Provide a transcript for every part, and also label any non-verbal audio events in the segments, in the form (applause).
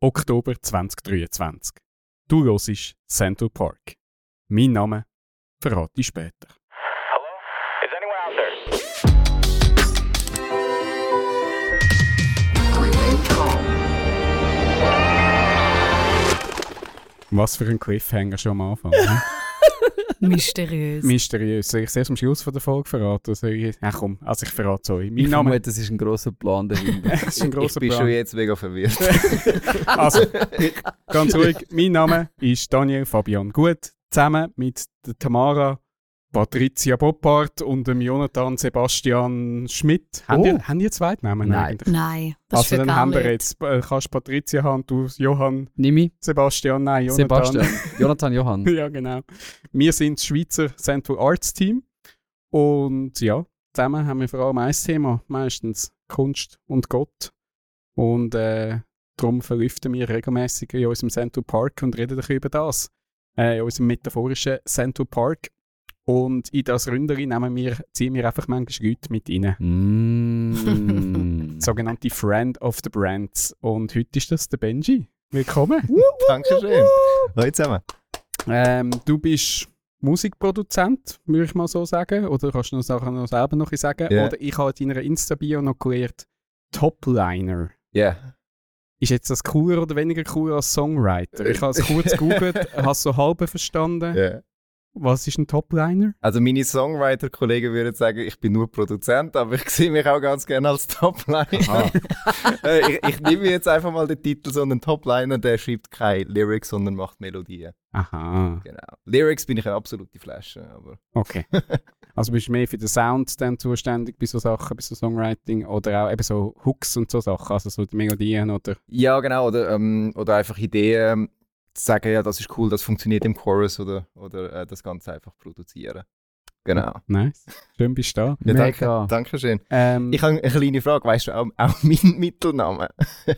Oktober 2023. Du hörst Central Park. Mein Name verrate ich später. Hello? Is anyone out there? Remain calm. Was für ein Cliffhanger schon am Anfang. ne? (laughs) Mysteriös. Mysteriös. Soll ich es erst am Schluss von der Folge verraten? Soll ich... Ach komm, also ich verrate es euch. Mein Ich Name vermute, das ist ein grosser Plan dahinter. (laughs) das ist ein grosser ich bin Plan. schon jetzt mega verwirrt. (laughs) Also, ganz ruhig. Mein Name ist Daniel Fabian Gut. Zusammen mit Tamara Patricia Boppard und dem Jonathan Sebastian Schmidt. Haben, Oh. ihr, haben ihr Zweitnamen Nein. eigentlich? Nein, das Also dann gar haben wir nicht. jetzt, äh, kannst Patricia haben, du Johann, Nimi, Sebastian, nein, Jonathan. Sebastian, (laughs) Jonathan, Johann. ja, genau. Wir sind das Schweizer Central Arts Team. Und ja, zusammen haben wir vor allem ein Thema, meistens Kunst und Gott. Und äh, darum verlüften wir regelmäßig in unserem Central Park und reden ein bisschen über das. Äh, in unserem metaphorischen Central Park. Und in das Ründeri nehmen wir, ziehen wir einfach manchmal Leute mit rein. Mm. (laughs) Sogenannte Friend of the Brands. Und heute ist das der Benji. Willkommen. Dankeschön. Hallo zusammen. Ähm, du bist Musikproduzent, würde ich mal so sagen. Oder kannst du noch Sachen noch selber noch ein bisschen sagen? Ja. Oder ich habe in deiner Insta-Bio noch gelernt, Topliner. Ja. Ist jetzt das cooler oder weniger cool als Songwriter? Ich habe es kurz gegoogelt, (laughs) habe es so halb verstanden. ja. Was ist ein Topliner? Also meine Songwriter-Kollegen würden sagen, ich bin nur Produzent, aber ich (laughs) sehe mich auch ganz gerne als Topliner. (laughs) Äh, ich, ich nehme jetzt einfach mal den Titel, sondern Topliner, der schreibt keine Lyrics, sondern macht Melodien. Aha, Genau. Lyrics bin ich eine absolute Flasche, aber (laughs) okay. Also bist du mehr für den Sound dann zuständig bei so Sachen, bei so Songwriting oder auch eben so Hooks und so Sachen, also so die Melodien oder... ja genau oder ähm, oder einfach Ideen zu sagen, ja das ist cool, das funktioniert im Chorus oder oder äh, das Ganze einfach produzieren. Genau. Nice, (laughs) schön bist du da. Ja, Mega. danke, Dankeschön. Ähm, Ich habe eine kleine Frage, weißt du auch, auch meinen (laughs) Mittelnamen?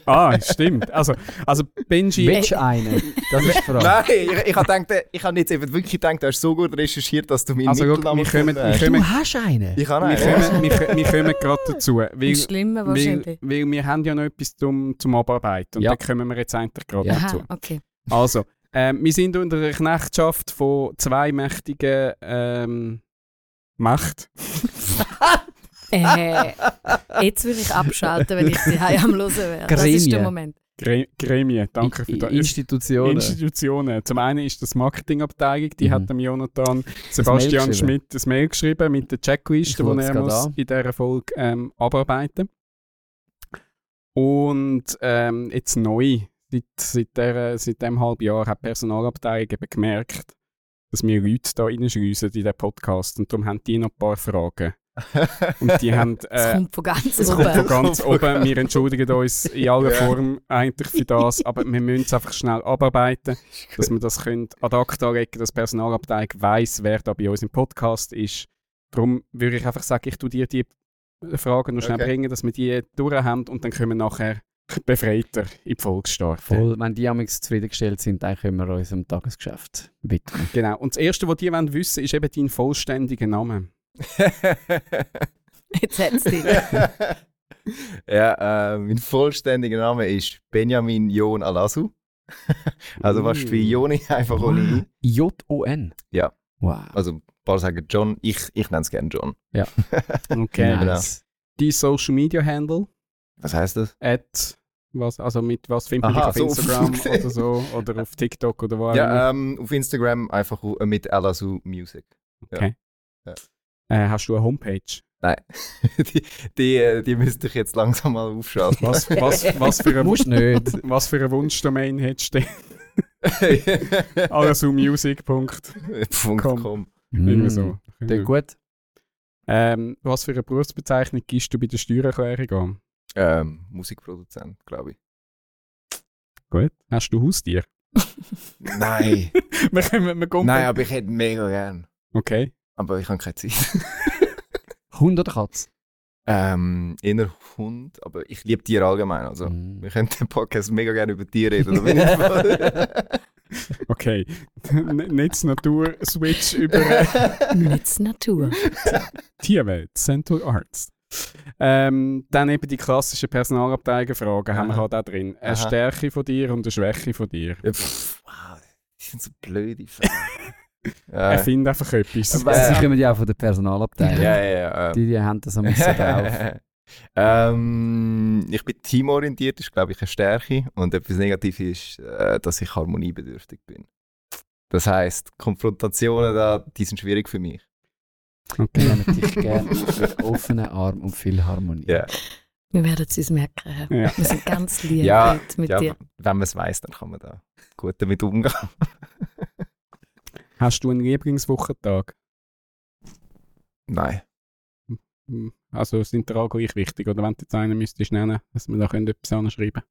ah, stimmt. Also, also Benji... Welch eine? Das ist die Frage. Nein, ich, ich habe gedacht, ich habe jetzt eben wirklich gedacht, du hast so gut recherchiert, dass du meinen Also, Mittelnamen wir kommen- gefunden wir hast. kommen- Du hast einen? Ich habe Wir einen. kommen, wir, kommen- wir kommen gerade dazu. (laughs) Weil, Das Schlimme weil, wahrscheinlich. weil wir haben ja noch etwas zum, zum Abarbeiten. Und Ja. da kommen wir jetzt eigentlich gerade Ja. dazu. Aha, okay. Also, ähm, wir sind unter der Knechtschaft von zwei mächtigen ähm, Macht. (laughs) Äh, jetzt will ich abschalten, wenn ich die am Hören wäre. Das ist der Gremien. Moment. Gre Gremien, danke für I- das. Institutionen. Institutionen. Zum einen ist das Marketingabteilung, die Mhm. hat dem Jonathan Sebastian Schmidt das Mail geschrieben mit der Checkliste, die er muss an. in dieser Folge ähm, abarbeiten Und ähm, jetzt neu, seit, seit, der, seit dem halben Jahr, hat die Personalabteilung eben gemerkt, dass wir Leute da reinschliessen in den Podcast. Und darum haben die noch ein paar Fragen. (laughs) Und die haben... Äh, kommt von ganz es kommt von oben. ganz (laughs) oben. Wir entschuldigen uns in aller Form eigentlich für das, aber wir müssen es einfach schnell abarbeiten, (laughs) dass wir das können ad acta legen dass die Personalabteilung weiss, wer da bei uns im Podcast ist. Darum würde ich einfach sagen, ich tue dir die Fragen noch schnell Okay. bringen, dass wir die durch haben und dann können wir nachher befreiter in die Folge starten. Voll, wenn die amigs zufriedengestellt sind, dann können wir unserem Tagesgeschäft widmen. (laughs) Genau. Und das Erste, was die wollen wissen ist eben dein vollständiger Name. (laughs) Jetzt hat es dich. (laughs) ja, äh, mein vollständiger Name ist Benjamin Jon Alasu. also fast wie Joni, einfach ohne I. (gasps) J-O-N? Ja. Wow. Also ein paar sagen John, ich, ich nenne es gerne John. Okay. genau. nice. Dein Social Media Handle? Was heißt das? at was, also mit was findet man Aha, dich auf so. Instagram (laughs) oder so oder auf TikTok oder wo? Ja, ähm, auf Instagram einfach äh, mit Alasu Music. Okay. ja. Äh, hast du eine Homepage? Nein, (laughs) die, die, äh, die müsste ich jetzt langsam mal aufschalten. Was, was, was, für, (laughs) ein, nicht. was für ein Wunschdomain hättest du? Alazumusic.com. Punkt com. Irgendwie so. Klingt gut. Ähm, was für eine Berufsbezeichnung gibst du bei der Steuererklärung an? Ähm, Musikproduzent, glaube ich. Gut. Hast du Haustier? Nein. (laughs) wir können, wir kommen Nein, aber ich hätte mega gern. Okay. Aber ich habe keine Zeit. (laughs) Hund oder Katz? Ähm, inner Hund, aber ich liebe Tiere allgemein. Also, Mm. wir können den Podcast mega gerne über Tiere reden. (laughs) Okay. N- Netz Natur Switch über äh, Netz Natur. Tierwelt, Central Arts. Ähm, dann eben die klassischen Personalabteilungsfragen haben wir halt auch drin. Eine Aha. Stärke von dir und eine Schwäche von dir. Ja, pff, wow, die sind so blöde Fragen. (laughs) Er findet einfach etwas. Aber- Sie kommen ja auch von der Personalabteilung. ja, ja. ja. Die, die haben das am besten drauf. (laughs) ähm, ich bin teamorientiert, ist glaube ich eine Stärke. Und etwas Negatives ist, äh, dass ich harmoniebedürftig bin. Das heisst, Konfrontationen da, die sind schwierig für mich. Wir Okay. nehmen dich gerne mit offenen Armen und viel Harmonie. Ja. Wir werden es uns merken. Ja. Wir sind ganz lieb Ja, mit, ja, dir. wenn man es weiß, dann kann man da gut damit umgehen. Hast du einen Lieblingswochentag? Nein. Hm, Also sind dir alle gleich wichtig? Oder wenn du jetzt einen müsstest nennen, dass wir da können etwas anschreiben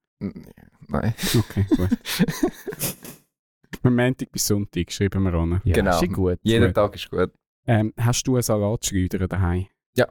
Nein. Okay, gut. (laughs) Von Montag bis Sonntag schreiben wir an. Ja, Genau. ist gut. Jeden Gut. Tag ist gut. Ähm, hast du einen Salatschleuder daheim? Ja.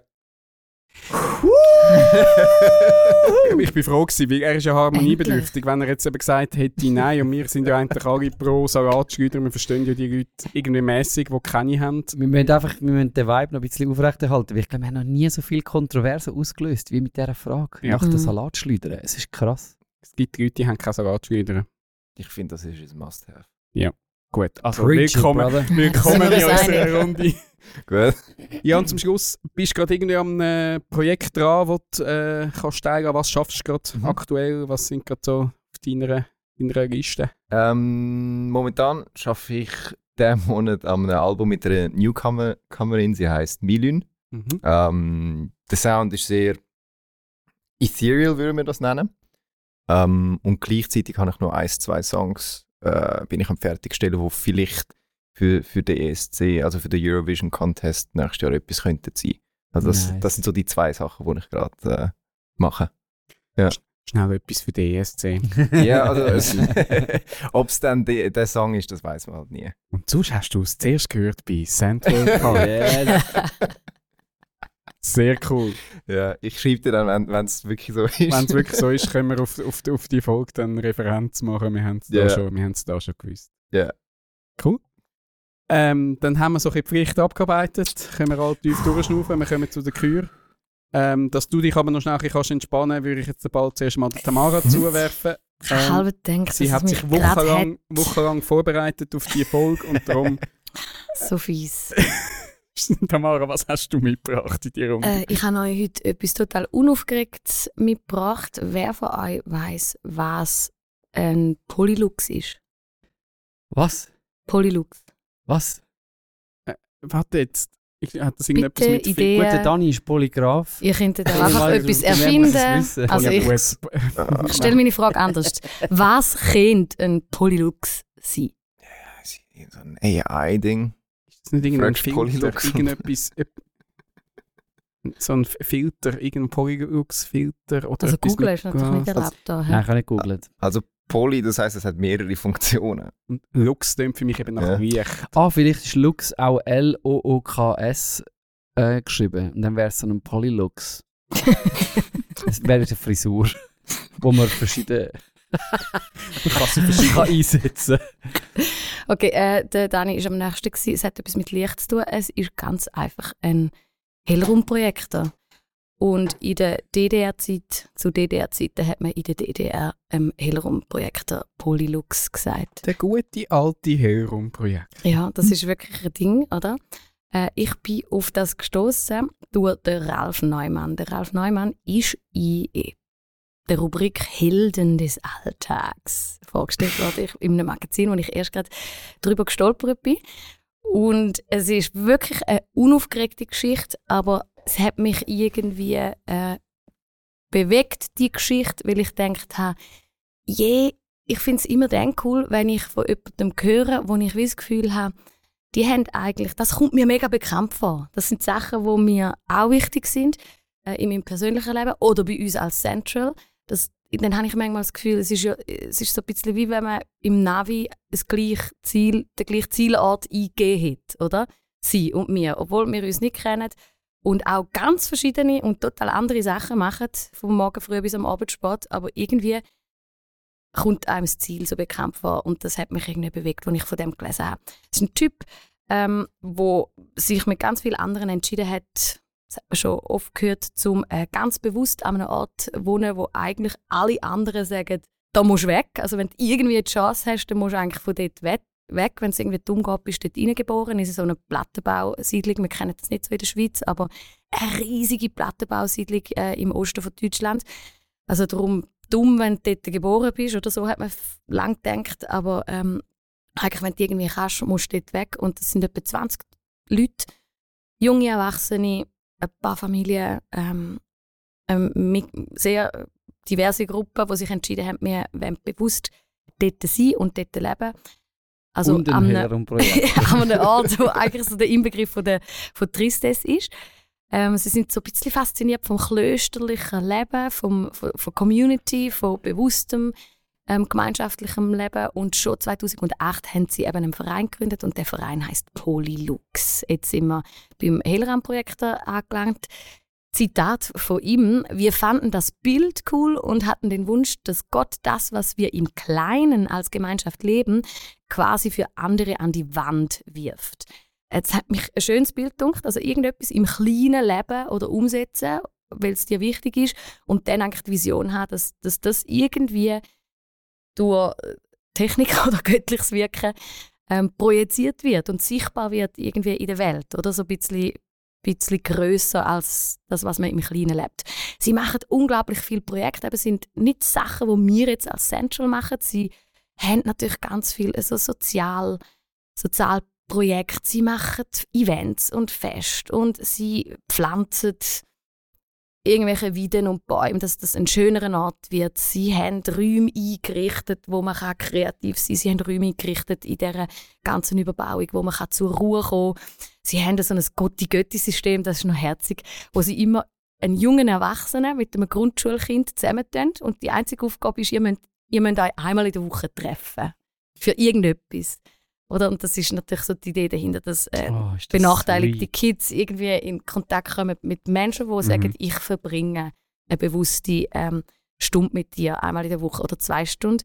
(laughs) ich bin froh gewesen, weil er ist ja harmoniebedürftig. Wenn er jetzt eben gesagt hätte, nein, und wir sind ja (laughs) eigentlich alle pro Salatschleuder, wir verstehen ja die Leute irgendwie mäßig, die keine haben. Wir müssen einfach wir müssen den Vibe noch ein bisschen aufrechterhalten, weil ich glaube, wir haben noch nie so viel Kontroverse ausgelöst wie mit dieser Frage. Ja. Nach Mhm. Salatschleudern. Es ist krass. Es gibt Leute, die haben keine Salatschleuder. Ich finde, das ist ein Must-Have. Gut, also Preach it, willkommen, (laughs) willkommen in uns unserer? Runde. Gut. Ja, und zum Schluss bist du gerade irgendwie am äh, Projekt dran, wo du äh, kannst teilen Was schaffst du gerade Mhm. aktuell? Was sind gerade so auf deiner, deiner Liste? Ähm, momentan schaffe ich diesen Monat an einem Album mit einer Newcomerin, sie heißt Milün. Mhm. Ähm, der Sound ist sehr ethereal, würden wir das nennen. Ähm, und gleichzeitig habe ich noch ein, zwei Songs, äh, bin ich am fertigstellen, wo vielleicht für, für den ESC, also für den Eurovision Contest nächstes Jahr etwas könnten sein. Also das, Nice. das sind so die zwei Sachen, die ich gerade äh, mache. Schnell etwas für den ESC. (laughs) Ja, also ob (laughs) es (laughs) dann de, der Song ist, das weiß man halt nie. Und sonst hast du es zuerst gehört bei Central Park. Sehr cool. Ja, ich schreibe dir dann, wenn es wirklich so ist. Wenn es wirklich so ist, können wir (laughs) auf, auf, auf die Folge dann Referenz machen. Wir haben es da, Ja. schon- wir haben's da schon gewusst. Ja. Cool. Ähm, dann haben wir so ein bisschen Pflicht abgearbeitet. Können wir alle tief durchschnaufen. Wir kommen zu der Kür. Ähm, dass du dich aber noch schnell ein bisschen kannst entspannen würde ich jetzt bald zuerst mal der Tamara (laughs) zuwerfen. Ich habe halb gedacht, Sie hat sich wochenlang, wochenlang vorbereitet auf die Folge und darum. (laughs) So fies. (laughs) Tamara, was hast du mitgebracht in die Runde? Äh, ich habe euch heute etwas total Unaufgeregtes mitgebracht. Wer von euch weiß, was ein Polylux ist? Was? Polylux. Was? Warte jetzt. Ich, hat das irgendetwas Bitte mit Ideen. Gut, der Dani ist Polygraph. Ihr könntet Ja, einfach etwas erfinden. Also ich, (laughs) ich stelle meine Frage anders. Was könnte ein Polylux sein? so ein AI-Ding. Ist das nicht irgendein Fragst Filter? Polylux. Irgendetwas. so ein Filter, irgendein Polylux-Filter oder Also Google ist natürlich nicht erlaubt da. Nein, ich habe nicht gegoogelt. Also Poly, das heißt, es hat mehrere Funktionen. Und Lux klingt für mich eben nach Ja. Licht. Ah, vielleicht ist Lux auch L-O-O-K-S äh, geschrieben. Und dann wäre es so ein Polylux. (laughs) Das wäre eine Frisur, wo man verschiedene kann einsetzen Okay, äh, der Dani ist am nächsten gewesen. Es hat etwas mit Licht zu tun. Es ist ganz einfach ein Hellraumprojektor. Und in der DDR-Zeit, zu DDR-Zeiten hat man in der DDR ähm, Hellraumprojektor Polylux gesagt. Der gute alte Hellraum-Projekt. Ja, das ist wirklich ein Ding, oder? Äh, ich bin auf das gestoßen durch den Ralf Neumann. Der Ralf Neumann ist in der Rubrik Helden des Alltags vorgestellt worden ich- in einem Magazin, wo ich erst gerade drüber gestolpert bin. Und es ist wirklich eine unaufgeregte Geschichte, aber es hat mich irgendwie äh, bewegt, die Geschichte, weil ich gedacht habe, je, ich finde es immer dann cool, wenn ich von jemandem höre, wo ich das Gefühl habe, die haben eigentlich, das kommt mir mega bekannt vor. Das sind Sachen, die mir auch wichtig sind äh, in meinem persönlichen Leben oder bei uns als Central. Das, dann habe ich manchmal das Gefühl, es ist, ja, es ist so ein bisschen wie wenn man im Navi das gleiche Ziel, den gleichen Zielort eingegeben hat, oder? Sie und mir, obwohl wir uns nicht kennen und auch ganz verschiedene und total andere Sachen machen, vom Morgen früh bis am Abend spät, aber irgendwie kommt einem das Ziel so bekannt vor und das hat mich irgendwie bewegt, als ich von dem gelesen habe. Es ist ein Typ, ähm, wo sich mit ganz vielen anderen entschieden hat, das hat man schon oft gehört, zum äh, ganz bewusst an einem Ort wohnen, wo eigentlich alle anderen sagen, da musst du weg. Also wenn du irgendwie die Chance hast, dann musst du eigentlich von dort weg. weg. Wenn es irgendwie dumm geht, bist du dort reingeboren. Es ist so eine Plattenbausiedlung. Wir kennen das nicht so in der Schweiz, aber eine riesige Plattenbausiedlung äh, im Osten von Deutschland. Also darum dumm, wenn du dort geboren bist oder so, hat man lang gedacht. Aber ähm, eigentlich, wenn du irgendwie kannst, musst du dort weg. Und das sind etwa 20 Leute, junge Erwachsene, ein paar Familien, ähm, ähm, mit sehr diverse Gruppen, die sich entschieden haben, wir wollen bewusst dort sein und dort leben. Also und an einem- (laughs) an einem Ort, wo eigentlich so der Inbegriff von der von Tristesse ist. Ähm, sie sind so ein bisschen fasziniert vom klösterlichen Leben, vom, von, von Community, von bewusstem ähm, gemeinschaftlichem Leben. Und schon 2008 haben sie eben einen Verein gegründet und der Verein heißt Polylux. Jetzt sind wir beim Helram-Projekt angelangt. Zitat von ihm: Wir fanden das Bild cool und hatten den Wunsch, dass Gott das, was wir im Kleinen als Gemeinschaft leben, quasi für andere an die Wand wirft. Jetzt hat mich ein schönes Bild gedacht, also irgendetwas im kleinen Leben oder umsetzen, weil es dir wichtig ist und dann eigentlich die Vision haben, dass, dass das irgendwie durch äh, Technik (laughs) oder göttliches Wirken ähm, projiziert wird und sichtbar wird irgendwie in der Welt oder so ein bisschen, bisschen grösser als das, was man im Kleinen lebt. Sie machen unglaublich viele Projekte, aber sind nicht Sachen, die wir jetzt als Central machen. Sie haben natürlich ganz viel also sozial, Sozialprojekte. Sie machen Events und Fest und sie pflanzen irgendwelche Weiden und Bäume, dass das ein schönerer Ort wird. Sie haben Räume eingerichtet, wo man kann kreativ sein kann. Sie haben Räume eingerichtet in dieser ganzen Überbauung, wo man kann zur Ruhe kommen kann. Sie haben so ein Gotti-Götti-System, das ist noch herzig, wo sie immer einen jungen Erwachsenen mit einem Grundschulkind zusammentun und die einzige Aufgabe ist, ihr müsst, ihr müsst euch einmal in der Woche treffen. Für irgendetwas. Oder? Und das ist natürlich so die Idee dahinter, dass äh, Oh, das benachteiligte sweet. Kids irgendwie in Kontakt kommen mit Menschen, die sagen, ich verbringe eine bewusste ähm, Stunde mit dir, einmal in der Woche oder zwei Stunden.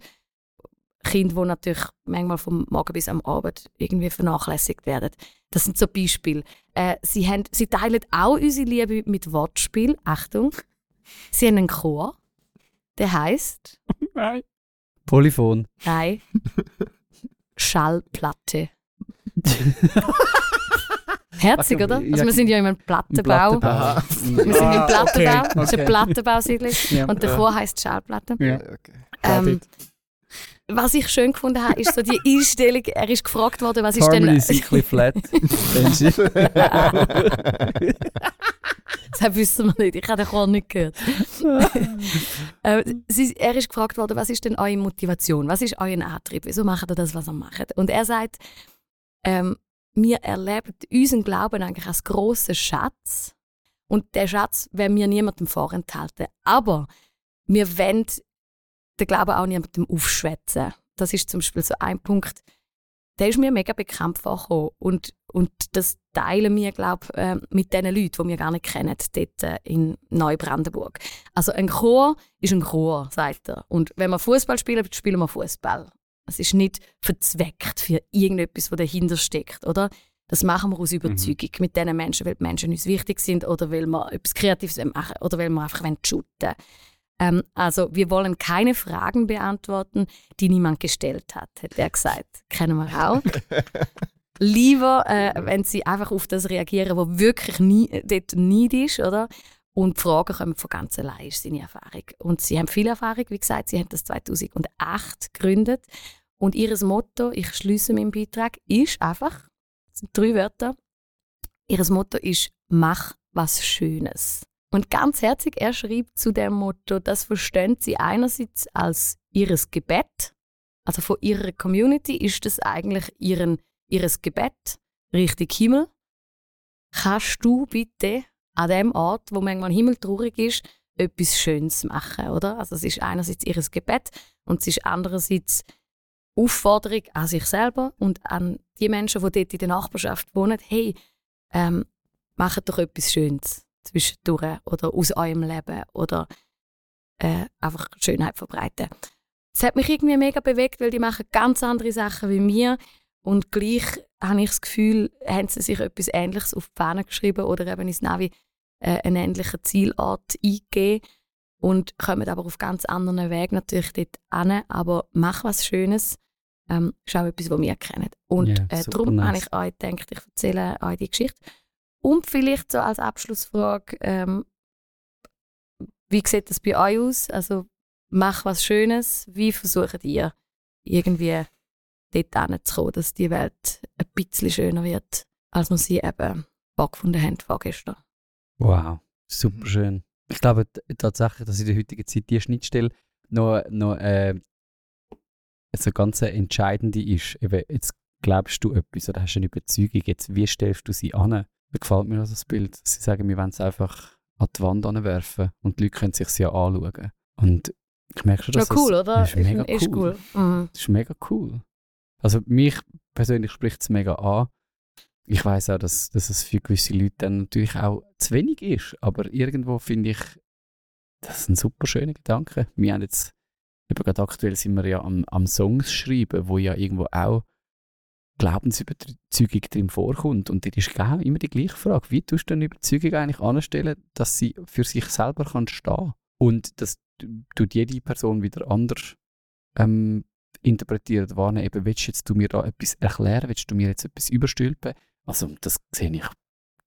Kinder, die natürlich manchmal vom Morgen bis am Abend irgendwie vernachlässigt werden. Das sind so Beispiele. Äh, sie, haben, sie teilen auch unsere Liebe mit Wortspiel. Achtung. Sie haben einen Chor, der heißt (laughs) Nein. Polyphon. Nein. (laughs) Schallplatte. (laughs) Herzig, Also, oder? ja, Also wir sind ja in einem Plattenbau. Aha. Wir sind Ah, im Plattenbau. okay, Das ist eine okay. Plattenbausiedlung. Ja. Und der Chor heisst Schallplatte. Ja. Okay. Ähm, was ich schön gefunden habe, ist so die (laughs) Einstellung. Er ist gefragt worden, was ist Harmony denn. ist ein bisschen flat. (laughs) das wissen wir nicht. Ich habe den Chor nicht gehört. (laughs) äh, sie, er ist gefragt worden, was ist denn eure Motivation? Was ist euer Antrieb? Wieso macht ihr das, was ihr macht? Und er sagt, ähm, wir erleben unseren Glauben eigentlich als grossen Schatz. Und der Schatz werden wir niemandem vorenthalten. Aber wir wollen den Glauben auch niemandem aufschwätzen. Das ist zum Beispiel so ein Punkt, der ist mir mega bekannt vorgekommen. Und, und das teilen wir, glaube ich, äh, mit den Leuten, die wir gar nicht kennen, dort äh, in Neubrandenburg. Also ein Chor ist ein Chor, sagt er. Und wenn wir Fußball spielen, spielen wir Fußball. Es ist nicht verzweckt für irgendetwas, was dahinter steckt, oder? Das machen wir aus Überzeugung mit diesen Menschen, weil die Menschen uns wichtig sind oder weil wir etwas Kreatives machen oder weil wir einfach shooten wollen. Ähm, also wir wollen keine Fragen beantworten, die niemand gestellt hat, hat er gesagt. Kennen wir auch. (laughs) Lieber, äh, wenn sie einfach auf das reagieren, was wirklich nie, dort nicht ist, oder? Und die Fragen kommen von ganz allein, ist seine Erfahrung. Und sie haben viel Erfahrung, wie gesagt, sie haben das 2008 gegründet. Und ihr Motto, ich schließe meinen Beitrag, ist einfach, das sind drei Wörter, ihr Motto ist, mach was Schönes. Und ganz herzig, er schreibt zu dem Motto, das verstehen sie einerseits als ihres Gebet, also von ihrer Community ist das eigentlich ihren, ihres Gebet Richtung Himmel. Kannst du bitte an dem Ort, wo manchmal himmeltraurig ist, etwas Schönes machen, oder? Also es ist einerseits ihres Gebet und es ist andererseits Aufforderung an sich selber und an die Menschen, die dort in der Nachbarschaft wohnen, hey, ähm, macht doch etwas Schönes zwischendurch oder aus eurem Leben oder äh, einfach Schönheit verbreiten. Das hat mich irgendwie mega bewegt, weil die machen ganz andere Sachen wie mir und gleich habe ich das Gefühl, haben sie sich etwas Ähnliches auf die Fahne geschrieben oder eben ins Navi äh, einen ähnlichen Zielort eingeben und kommen aber auf ganz anderen Wegen natürlich dort an. Aber mach was Schönes ähm, ist auch etwas, was wir kennen. Und Ja, äh, darum nice. habe ich euch gedacht, ich erzähle euch die Geschichte. Und vielleicht so als Abschlussfrage, ähm, wie sieht das bei euch aus? Also mach was Schönes. Wie versucht ihr irgendwie dort hinzukommen, dass die Welt ein bisschen schöner wird, als wir sie eben vorgefunden haben vorgestern? Wow, super schön. Ich glaube tatsächlich, dass in der heutigen Zeit die Schnittstelle noch, noch äh, so ganz entscheidende ist. Eben, jetzt glaubst du etwas oder hast eine Überzeugung, jetzt wie stellst du sie an? Gefällt mir also das Bild. Sie sagen, wir wollen es einfach an die Wand anwerfen und die Leute können sich ja anschauen. Und ich merke schon, dass Schon cool, das, oder? Das ist mega ist cool. cool. Mhm. Das ist mega cool. Also mich persönlich spricht es mega an. Ich weiß auch, dass, dass es für gewisse Leute dann natürlich auch zu wenig ist. Aber irgendwo finde ich, das ist ein super schöner Gedanke. Wir haben jetzt, eben gerade aktuell sind wir ja am, am Songs schreiben, wo ja irgendwo auch Glaubensüberzeugung drin vorkommt. Und das ist genau immer die gleiche Frage. Wie tust du eine Überzeugung eigentlich anstellen, dass sie für sich selber kann stehen Und das tut jede Person wieder anders ähm, interpretieren oder wahrnehmen. Eben, willst jetzt du mir da etwas erklären? Willst du mir jetzt etwas überstülpen? Also das sehe ich,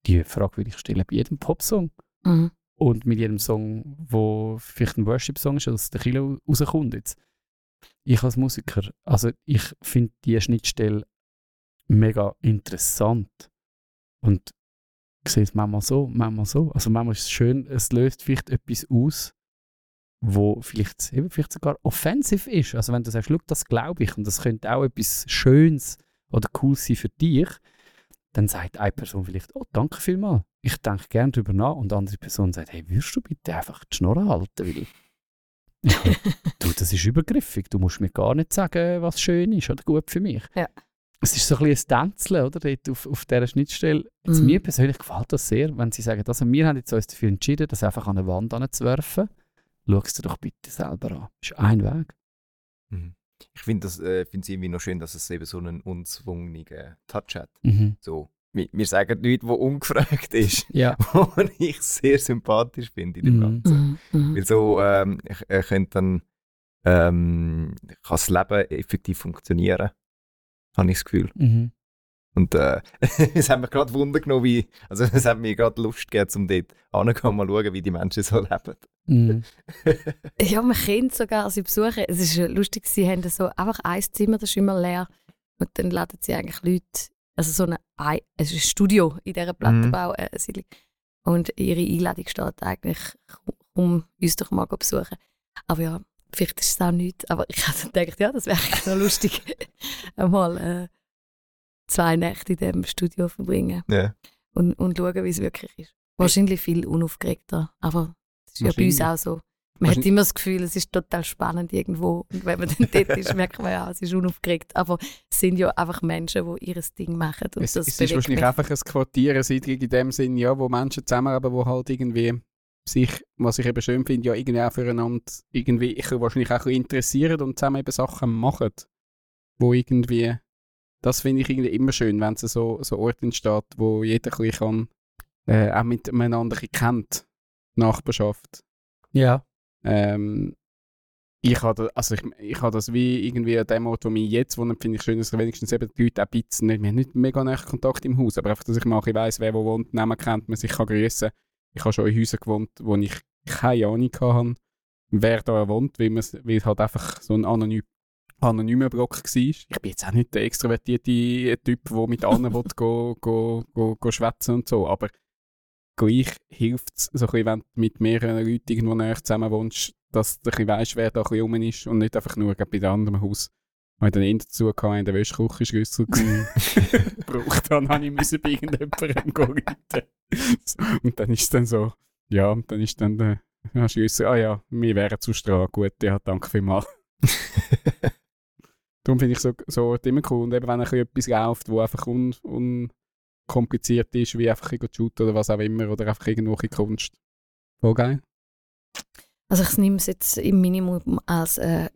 die Frage würde ich stellen bei jedem Popsong. Mhm. Und mit jedem Song, wo vielleicht ein Worship-Song ist, aus der Kilo rauskommt jetzt. Ich als Musiker, also ich finde die Schnittstelle mega interessant. Und ich sehe es manchmal so, manchmal so. Also manchmal ist es schön, es löst vielleicht etwas aus, wo vielleicht, eben vielleicht sogar offensiv ist. Also wenn du sagst, schau, das glaube ich und das könnte auch etwas Schönes oder Cooles sein für dich, dann sagt eine Person vielleicht, oh, danke vielmals, ich denke gerne darüber nach. Und die andere Person sagt, hey, würdest du bitte einfach die Schnurre halten? Weil (laughs) du, das ist übergriffig. Du musst mir gar nicht sagen, was schön ist oder gut für mich. Ja. Es ist so ein bisschen ein Tänzeln, oder? Dort auf, auf dieser Schnittstelle. Jetzt, Mhm. Mir persönlich gefällt das sehr, wenn sie sagen, also wir haben jetzt uns dafür entschieden, das einfach an eine Wand anzuwerfen. Schau es dir doch bitte selber an. Das ist ein Weg. Mhm. Ich finde es äh, irgendwie noch schön, dass es eben so einen unzwungenen Touch hat. Mhm. So, wir, wir sagen nichts, was ungefragt ist, (laughs) Ja. (laughs) was ich sehr sympathisch finde in dem Mhm. Ganzen. Mhm. Mhm. Weil so ähm, ich, ich könnte dann ähm, kann das Leben effektiv funktionieren, habe ich das Gefühl. Mhm. Und äh, (laughs) es hat mich gerade Wunder genommen, wie, also es hat mir gerade Lust gegeben, um dort hinzugehen, mal schauen, wie die Menschen so (laughs) leben. Mhm. (laughs) Ja, man kennt sogar sie besuchen. Es ist äh, lustig, sie haben so einfach ein Zimmer, das ist immer leer. Und dann laden sie eigentlich Leute, also so eine, Ei- es ist ein Studio in dieser Plattenbau. Äh, Siedlung. und ihre Einladung steht eigentlich, um uns doch mal besuchen. Aber ja, vielleicht ist es auch nicht. Aber ich habe dann gedacht, ja, das wäre eigentlich noch lustig, (laughs) einmal äh, zwei Nächte in diesem Studio verbringen Ja. und, und schauen, wie es wirklich ist. Wahrscheinlich viel unaufgeregter, aber das ist ja bei uns auch so. Man hat immer das Gefühl, es ist total spannend irgendwo. Und wenn man dann dort ist, (laughs) merkt man ja, es ist unaufgeregt. Aber es sind ja einfach Menschen, die ihr Ding machen. Und Es, das es ist wahrscheinlich mich. einfach ein Quartier, in dem Sinn, ja, wo Menschen zusammenleben, wo halt irgendwie sich, was ich eben schön finde, ja irgendwie auch füreinander irgendwie ich wahrscheinlich auch ein bisschen interessieren und zusammen eben Sachen machen, wo irgendwie, das finde ich irgendwie immer schön, wenn es so, so Ort entsteht, wo jeder ein kann, äh, auch miteinander kennt, Nachbarschaft. Ja. Ähm, ich habe also ich, ich habe das wie irgendwie an dem Ort, wo wir jetzt wohnen, finde ich schön, dass wenigstens eben die Leute auch ein bisschen, nicht, wir haben nicht mega nahen Kontakt im Haus, aber einfach, dass ich mal ein bisschen weiss, wer wo wohnt, Namen kennt, man sich kann grüßen. Ich habe schon in Häusern gewohnt, wo ich keine Ahnung hatte, wer da wohnt, weil, weil es halt einfach so ein anonym, anonymer Block war. Ich bin jetzt auch nicht der extrovertierte Typ, der mit allen (laughs) will, go, go, go, go schwätzen und so, aber gleich hilft es, so ein bisschen, wenn du mit mehreren Leuten irgendwo näher zusammen wohnst, dass du ein bisschen weisst, wer da ein bisschen rum ist und nicht einfach nur bei dem anderen Haus. Ich dann eher dazu gehabt, in der Wäschküche Schlüssel (laughs) gebraucht (laughs) habe, habe ich müssen bei irgendjemandem gehen (laughs) Und dann ist es dann so, ja, und dann ist dann der ja, Schlüssel, ah ja, wir wären zu dran, gut, ja, danke vielmals. (laughs) Darum finde ich so, so Orte immer cool. Und eben, wenn ein bisschen etwas läuft, wo einfach un, unkompliziert ist, wie einfach ein shooten oder was auch immer, oder einfach irgendwelche Kunst. Voll geil. Also ich nehme es jetzt im Minimum als äh,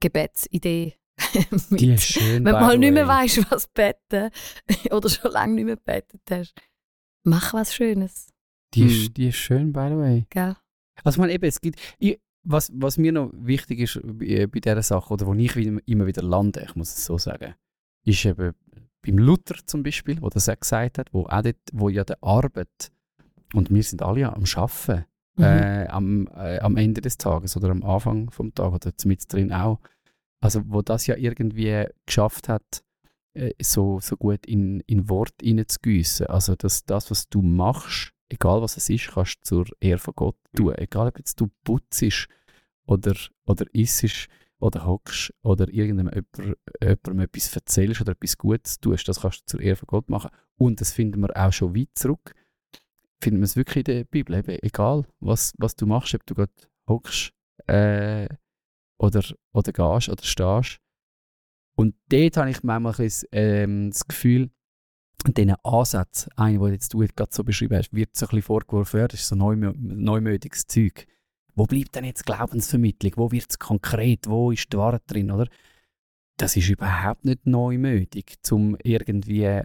Gebetsidee (laughs) mit. Die ist schön. Wenn mal the nicht mehr weißt, was beten oder schon lange nicht mehr betet hast, mach was Schönes. Die, Hm. ist, die ist schön, by the way. Gell? Also, meine, eben, es gibt. Ich, was, was mir noch wichtig ist bei, bei dieser Sache, oder wo ich immer wieder lande, ich muss es so sagen, ist eben beim Luther zum Beispiel, wo das auch gesagt hat, wo, auch dort, wo ja die Arbeit, und wir sind alle ja am Arbeiten, Mhm. äh, am, äh, am Ende des Tages oder am Anfang vom Tag oder mit drin auch. Also wo das ja irgendwie geschafft hat, äh, so, so gut in, in Wort hineinzugießen. Also dass das, was du machst, egal was es ist, kannst du zur Ehre von Gott tun. Egal ob jetzt du putzt oder, oder isst oder hockst oder irgendjemandem jemand- jemandem etwas erzählst oder etwas Gutes tust, das kannst du zur Ehre von Gott machen. Und das finden wir auch schon weit zurück finden wir es wirklich in der Bibel. Eben, egal, was, was du machst, ob du gerade hockst äh, oder, oder gehst oder stehst. Und dort habe ich manchmal bisschen, ähm, das Gefühl, diesen Ansatz, einen, den jetzt du jetzt gerade so beschrieben hast, wird so ein bisschen vorgeworfen, ja, das ist so neumö neumötiges Zeug. Wo bleibt denn jetzt Glaubensvermittlung? Wo wird es konkret? Wo ist die Wahrheit drin? Oder? Das ist überhaupt nicht neumötig, um irgendwie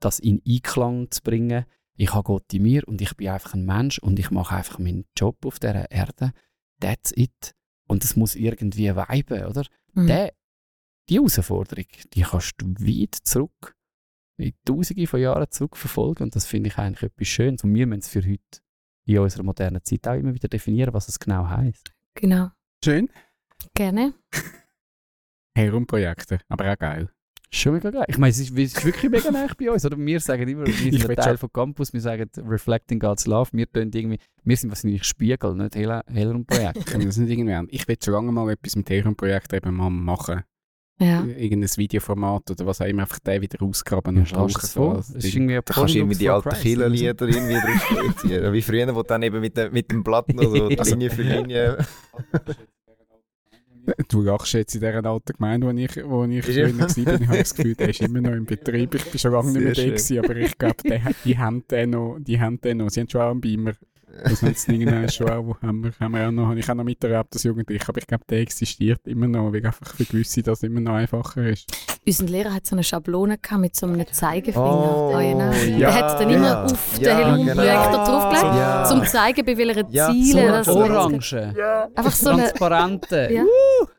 das in Einklang zu bringen ich habe Gott in mir und ich bin einfach ein Mensch und ich mache einfach meinen Job auf dieser Erde. That's it. Und es muss irgendwie weiben, oder? Mhm. Der, die Herausforderung, die kannst du weit zurück, in tausende von Jahren zurück verfolgen und das finde ich eigentlich etwas Schönes. Und wir müssen es für heute in unserer modernen Zeit auch immer wieder definieren, was es genau heisst. Genau. Schön. Gerne. (laughs) Herumprojekte, aber auch geil. Schon mega geil. Ich meine, es ist, es ist wirklich mega nah bei uns. Oder? Wir sagen immer, wir sind ein Teil vom Campus, wir sagen Reflecting God's Love. Wir, tun irgendwie, wir sind wahrscheinlich Spiegel, nicht Hel Helrum-Projekt. Kann das (laughs) nicht irgendwie ändern? Ich will schon lange mal etwas mit eben mal machen. Ja. Irgendein Videoformat oder was auch immer, einfach den wieder ausgraben und Ja, so ist irgendwie Da kannst du irgendwie die alten Killer Killerlieder irgendwie drauf projizieren. Wie früher, wo du dann eben mit, dem- mit dem Blatt noch so (laughs) Linie für Linie. Du lachst jetzt in dieser alten Gemeinde, wo ich, wo ich früher war. Ich habe das Gefühl, der ist immer noch im Betrieb. Ich bin schon lange nicht mehr da, gewesen, aber ich glaube, der- die haben den noch. Die haben den noch. Sie haben schon auch einen Beamer. Das irgendwann schon auch. Haben wir, haben wir auch noch, habe ich auch noch miterlebt als Jugendlicher. Aber ich glaube, der existiert immer noch, weil einfach für gewisse das immer noch einfacher ist. Unser Lehrer hat so eine Schablone gehabt mit so einem Zeigefinger. Oh, ja, Der hat dann immer ja. auf Ja, den Helm-Projektor genau. draufgelegt, Ja. zum zeigen, bei welcher Ja, Ziele so das Orange, Einfach so eine, transparente. Ja.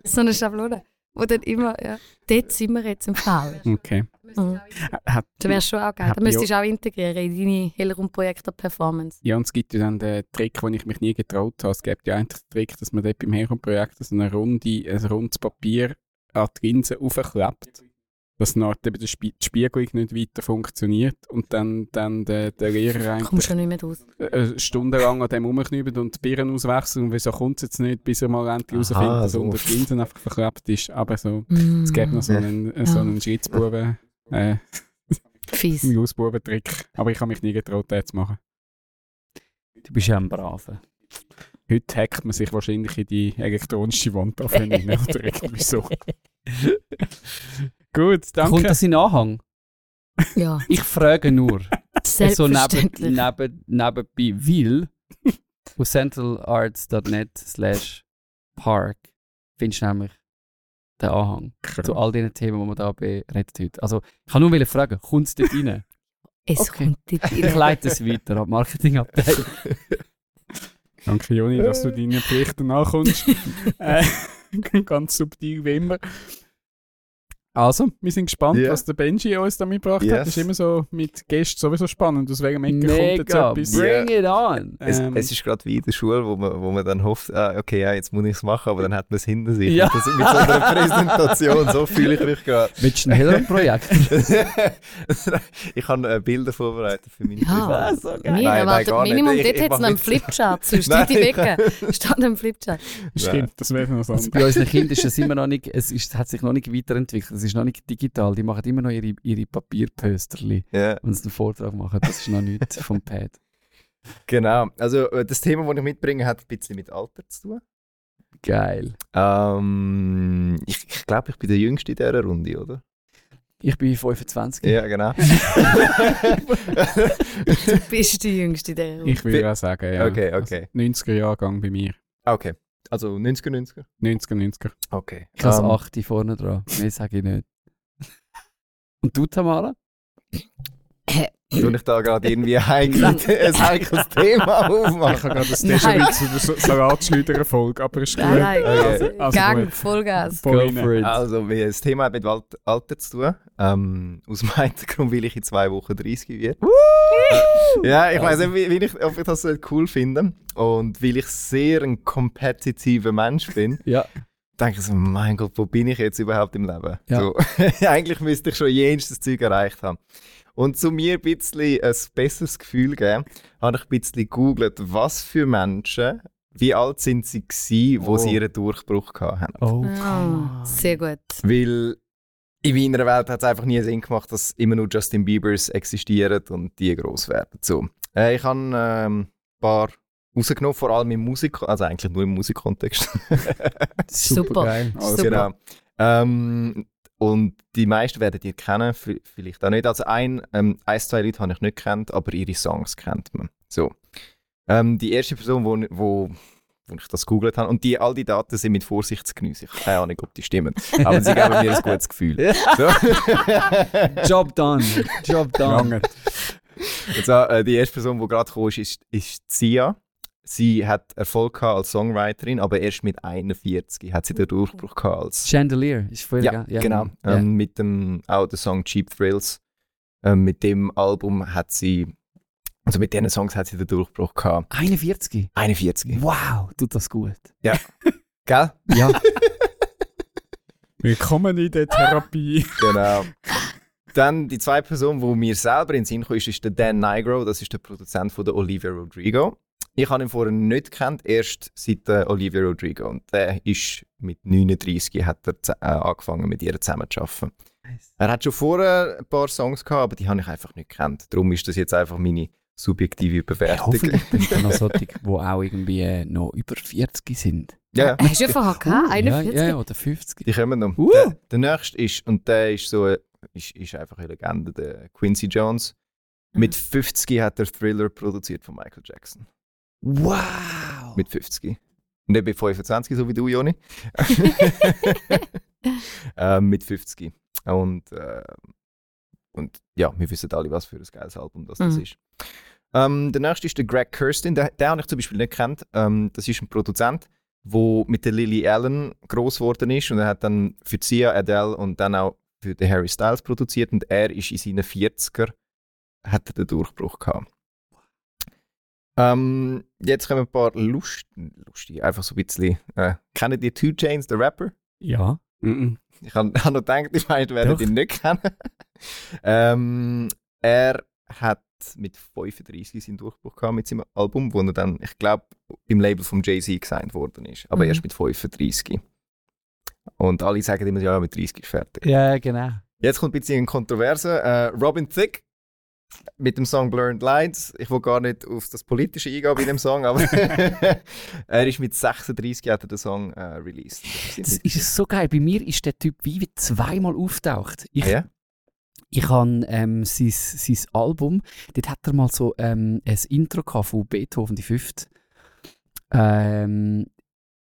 so eine Schablone. Wo dann immer, ja, dort sind wir jetzt im Fall. Okay. Mhm. Hat, Das wäre schon auch geil. Das müsstest du auch integrieren in deine Hellrum-Projektor-Performance. Ja, und es gibt ja dann den Trick, den ich mich nie getraut habe. Es gibt ja eigentlich den Trick, dass man dort beim Herum-Projekt so eine runde, ein rundes Papier an die Linse aufklebt. Dass eben die Spie- die Spiegelung nicht weiter funktioniert und dann, dann der, der Lehrer eigentlich kommst schon nicht mehr raus. äh, stundenlang an dem rumknübelt und die Birnen auswechselt und wieso kommt es jetzt nicht, bis er mal endlich herausfindet, dass so. unter die Linsen einfach verklebt ist. Aber so, Mm. es gibt noch so einen, äh, so Ja. einen Schlitzbuben, äh, (laughs) Fies. einen Hausbubentrick. Aber ich habe mich nie getraut, den zu machen. Du bist ja ein Braver. Heute hackt man sich wahrscheinlich in die elektronische Wand auf rein oder irgendwie so. Gut, danke. Kommt das in Anhang? Ja, (laughs) Ich frage nur. so neben, selbstverständlich. neben, nebenbei, weil (laughs) auf centralarts.net slash park findest du nämlich den Anhang zu all diesen Themen, die wir da beredet heute. Also, ich kann nur fragen, kommt es dort rein? (laughs) es okay. kommt dort Ich rein. leite es weiter an Marketingabteilung. Danke, Joni, dass du deinen Pflichten nachkommst. äh, ganz subtil wie immer. Also, wir sind gespannt, Ja. was der Benji uns da mitgebracht hat. Yes. Das ist immer so mit Gästen sowieso spannend. Aus welchem Ecke kommt jetzt Mega, etwas? bring it on! Es, Ähm. es ist gerade wie in der Schule, wo man, wo man dann hofft, ah, okay, ja, jetzt muss ich es machen, aber dann hat man es hinter sich. Ja. Das, mit so einer Präsentation, so fühle ich mich gerade. Willst du ein Hellrum-Projekt? (laughs) ich habe äh, Bilder vorbereitet für meine Ja. Präsentation. Mir Nein, nein, erwartet gar. Minimum, dort hat es noch einen Flipchart. Sonst Nein, (laughs) steht die ich- Wecke. (laughs) Steht ein Flipchart. Stimmt, das wäre noch so. Also bei unseren Kindern ist es immer noch nicht, es ist, hat sich noch nicht weiterentwickelt. Ist noch nicht digital. Die machen immer noch ihre, ihre Papierpösterli, Ja, wenn sie einen Vortrag machen. Das ist noch nicht (laughs) vom Pad. genau. Also äh, das Thema, das ich mitbringe, hat ein bisschen mit Alter zu tun. Geil. Ähm, ich ich glaube, ich bin der Jüngste in dieser Runde, oder? Ich bin 25. Ja, genau. (laughs) Du bist die Jüngste in dieser Runde. Ich würde auch sagen, ja. Okay, okay. Also 90er-Jahrgang bei mir. okay. Also 90er, 90er? 90er, 90er. Okay. Ich habe Ähm, das 8 vorne dran. Mehr sage ich nicht. (laughs) Und du, Tamara? Tue ich da gerade irgendwie ein heikles, (laughs) ein heikles Thema Ich habe aufmachen? gerade ein Nein. Déjà-vu zu der So- Salatschleuder-Folge, aber ist gut. Nein, nein, Okay. Also Gang. Vollgas. Also, wie das Thema hat mit Alt- Alter zu tun. Ähm, aus meinem (laughs) Grund will ich in zwei Wochen 30 werden. (laughs) ja, ich weiß nicht, wie, wie ich, ob ich das so cool finde. Und weil ich sehr ein kompetitiver Mensch bin, Ja. denke ich so, mein Gott, wo bin ich jetzt überhaupt im Leben? Ja. So, eigentlich müsste ich schon jenstes Zeug erreicht haben. Und zu mir ein bisschen ein besseres Gefühl geben, habe ich ein bisschen gegoogelt, was für Menschen, wie alt sind sie gewesen, wo Oh. sie ihren Durchbruch gehabt haben. Oh, Ah, sehr gut. Weil in meiner Welt hat es einfach nie Sinn gemacht, dass immer nur Justin Biebers existieren und die groß werden. So. Äh, ich habe ähm, ein paar rausgenommen, vor allem im Musik, also eigentlich nur im Musikkontext. Super. geil. Also, Super. genau. Ähm, und die meisten werden die kennen, vielleicht auch nicht. Also ein, ähm, ein zwei Leute habe ich nicht kennt, aber ihre Songs kennt man. So. Ähm, die erste Person, wo, wo, wo ich das googelt habe, und die, all die Daten sind mit Vorsicht zu genießen. Ich habe keine Ahnung, ob die stimmen. Aber sie geben mir ein gutes Gefühl. So. (laughs) Job done. Job done. Also, äh, die erste Person, die gerade gekommen ist, ist, ist Sia. Sie hat Erfolg gehabt als Songwriterin, aber erst mit 41 hat sie den Durchbruch gehabt als Chandelier ist voll Ja, geil. genau. Ja. Ähm, mit dem auch der Song Cheap Thrills. Ähm, mit dem Album hat sie, also mit diesen Songs hat sie den Durchbruch gehabt. 41. 41. Wow, tut das gut. (laughs) Gell? Ja. (laughs) Willkommen in der Therapie. genau. Dann die zweite Person, wo mir selber in den Sinn kam, ist, ist der Dan Nigro. Das ist der Produzent von der Olivia Rodrigo. Ich habe ihn vorher nicht gekannt, erst seit der Olivia Rodrigo. Und der ist mit 39 hat er äh, angefangen, mit ihr zusammen zu arbeiten. Er hat schon vorher ein paar Songs gehabt, aber die habe ich einfach nicht gekannt. Darum ist das jetzt einfach meine subjektive Bewertung. hoffentlich sind da noch solche, die auch irgendwie äh, noch über 40 sind. ja, ja. Hast du vorher gehabt? 41? Ja, ja, oder 50. Die kommen noch. Uh. Der, der nächste ist, und der ist so, äh, ist, ist einfach eine Legende, der Quincy Jones. Mit 50 hat er Thriller produziert von Michael Jackson. Wow! Mit 50. Nicht mit 25, so wie du, Joni. (laughs) ähm, mit 50. Und, äh, und ja, wir wissen alle, was für ein geiles Album das, das Mhm. ist. Ähm, der nächste ist der Greg Kirsten. Den, den habe ich zum Beispiel nicht gekannt. Ähm, das ist ein Produzent, der mit der Lily Allen groß geworden ist. Und er hat dann für Sia, Adele und dann auch für den Harry Styles produziert. Und er ist in seinen 40er hat er den Durchbruch gehabt. Ähm, jetzt kommen ein paar Lust, lustige, einfach so ein bisschen. Äh, kennen die Two Chains, der Rapper? Ja. Mhm. Ich habe hab noch gedacht, die meisten werden Doch. ihn nicht kennen. (laughs) ähm, er hat mit 35 seinen Durchbruch gehabt mit seinem Album, wo er dann, ich glaube, im Label von Jay-Z gesigned worden ist. Aber Mhm. erst mit 35. Und alle sagen immer, ja, mit 30 ist fertig. Ja, genau. Jetzt kommt ein bisschen eine Kontroverse. Äh, Robin Thicke mit dem Song Blurred Lines. Ich will gar nicht auf das Politische eingehen bei dem Song, aber (laughs) er ist mit 36 hat er den Song äh, released. Das ist so geil. Bei mir ist der Typ wie zweimal auftaucht. Ich, Ah, ja? ich habe ähm, sein, sein Album, dort hat er mal so ähm, ein Intro von Beethoven, die fünfte. Ähm,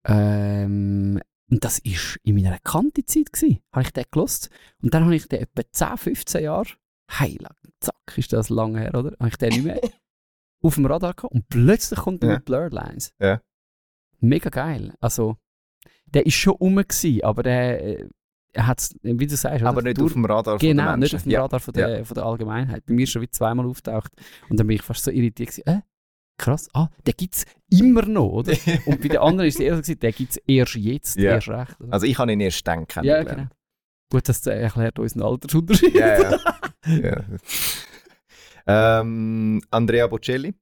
ähm, und das war in meiner Kantezeit. Habe ich den gelost. Und dann habe ich den etwa 10, 15 Jahre, heilig, zack, ist das lange her, oder? Habe ich den nicht mehr (laughs) auf dem Radar gehabt. Und plötzlich kommt er Ja. mit Blurred Lines. Ja. Mega geil. Also, der ist schon rum, gewesen, aber der äh, hat wie du sagst, Aber oder? nicht Durch- auf dem Radar Genau, von nicht auf dem ja. Radar von der, von der Allgemeinheit. Bei mir ist schon wie zweimal auftaucht. Und dann bin ich fast so irritiert. Gewesen, äh, krass, ah, den gibt es immer noch, oder? (laughs) Und bei den anderen ist es eher so, gewesen, den gibt es erst jetzt, Ja. erst recht. Oder? Also ich habe ihn erst dann ja, genau. Gut, das erklärt unseren Altersunterschied. Ja, ja. (laughs) ja. ähm, Andrea Bocelli,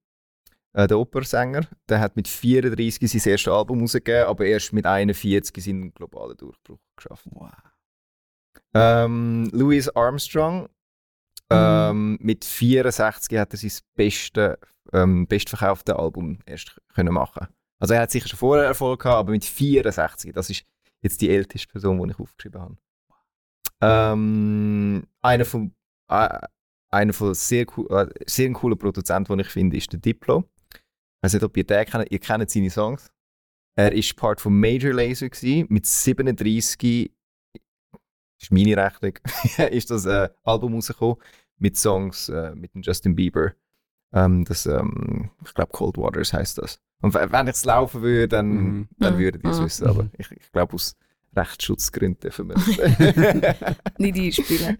äh, der Opernsänger, der hat mit 34 sein erstes Album rausgegeben, aber erst mit 41 seinen globalen Durchbruch geschafft. Wow. Ähm, Louis Armstrong, ähm, mit 64 hat er sein beste, ähm, bestverkaufte Album erst können machen. Also er hat sicher schon vorher Erfolg gehabt, aber mit 64, das ist jetzt die älteste Person, die ich aufgeschrieben habe. Ähm, einer von einer von sehr, cool, äh, sehr ein cooler Produzent, den ich finde, ist der Diplo. Ich weiß nicht, ob ihr den kennt, ihr kennt seine Songs. Er ist Part von Major Lazer gewesen. Mit 37 ist meine Rechnung, (laughs) ist das äh, Album rausgekommen mit Songs äh, mit dem Justin Bieber. Ähm, das, ähm, ich glaube, Cold Waters heißt das. Und wenn ich es laufen würde, dann, Mhm. dann Mhm. würdet ihr es Mhm. wissen. Aber ich, ich glaube, aus Rechtsschutzgründen dürfen wir es. Nicht einspielen.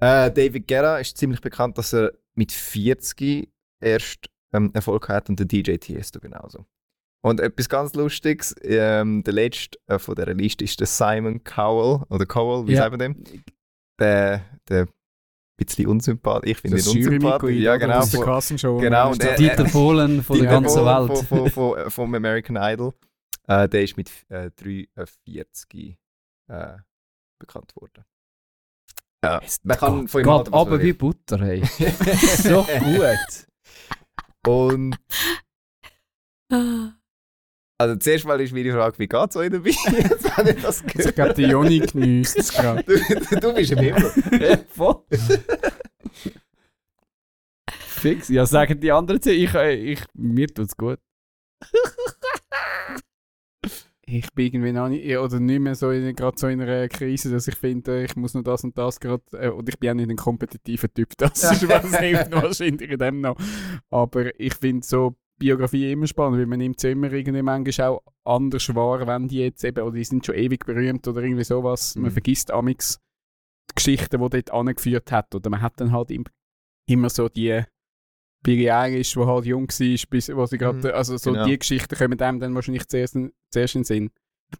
Äh, David Guerra ist ziemlich bekannt, dass er mit 40 erst ähm, Erfolg hat und der DJ Tiesto genauso. Und etwas ganz Lustiges, ähm, der letzte äh, von dieser Liste ist der Simon Cowell, oder Cowell, wie Ja. sagt man dem? Der, der bisschen unsympathisch, ich finde ihn Das unsympathisch. Ja, genau. aus der Von, Castingshow. Genau, und Ist er- das- Dieter Bohlen von der (laughs) ganzen Bohlen Welt. Von, von, von, vom American Idol. Äh, der ist mit äh, 43 äh, bekannt worden. Ja, man kann von ihm halten, aber wie Butter, hey. (laughs) so gut. Und also zuerst mal ist meine Frage, wie geht es euch dabei? (laughs) Jetzt habe ich das Ich gehört. glaube, der Joni genießt es gerade. Du, du bist im Himmel. (laughs) Voll. Fix. Ja, sagen die anderen zu. Ich, äh, ich, mir tut's gut. Ich bin irgendwie noch nicht, oder nicht mehr so in, gerade so in einer Krise, dass ich finde, ich muss noch das und das gerade, äh, und ich bin auch nicht ein kompetitiver Typ, (laughs) das ist was hilft (laughs) wahrscheinlich in dem noch. Aber ich finde so Biografie immer spannend, weil man nimmt sie immer irgendwie manchmal auch anders wahr, wenn die jetzt eben, oder die sind schon ewig berühmt oder irgendwie sowas. Man Mhm. vergisst amix die Geschichten, die dort angeführt hat, oder man hat dann halt im, immer so die Billie Eilish, die halt jung war, bis wo sie gerade, Mhm, also so genau. die Geschichten kommen dem dann wahrscheinlich zuerst, in- zuerst in den Sinn.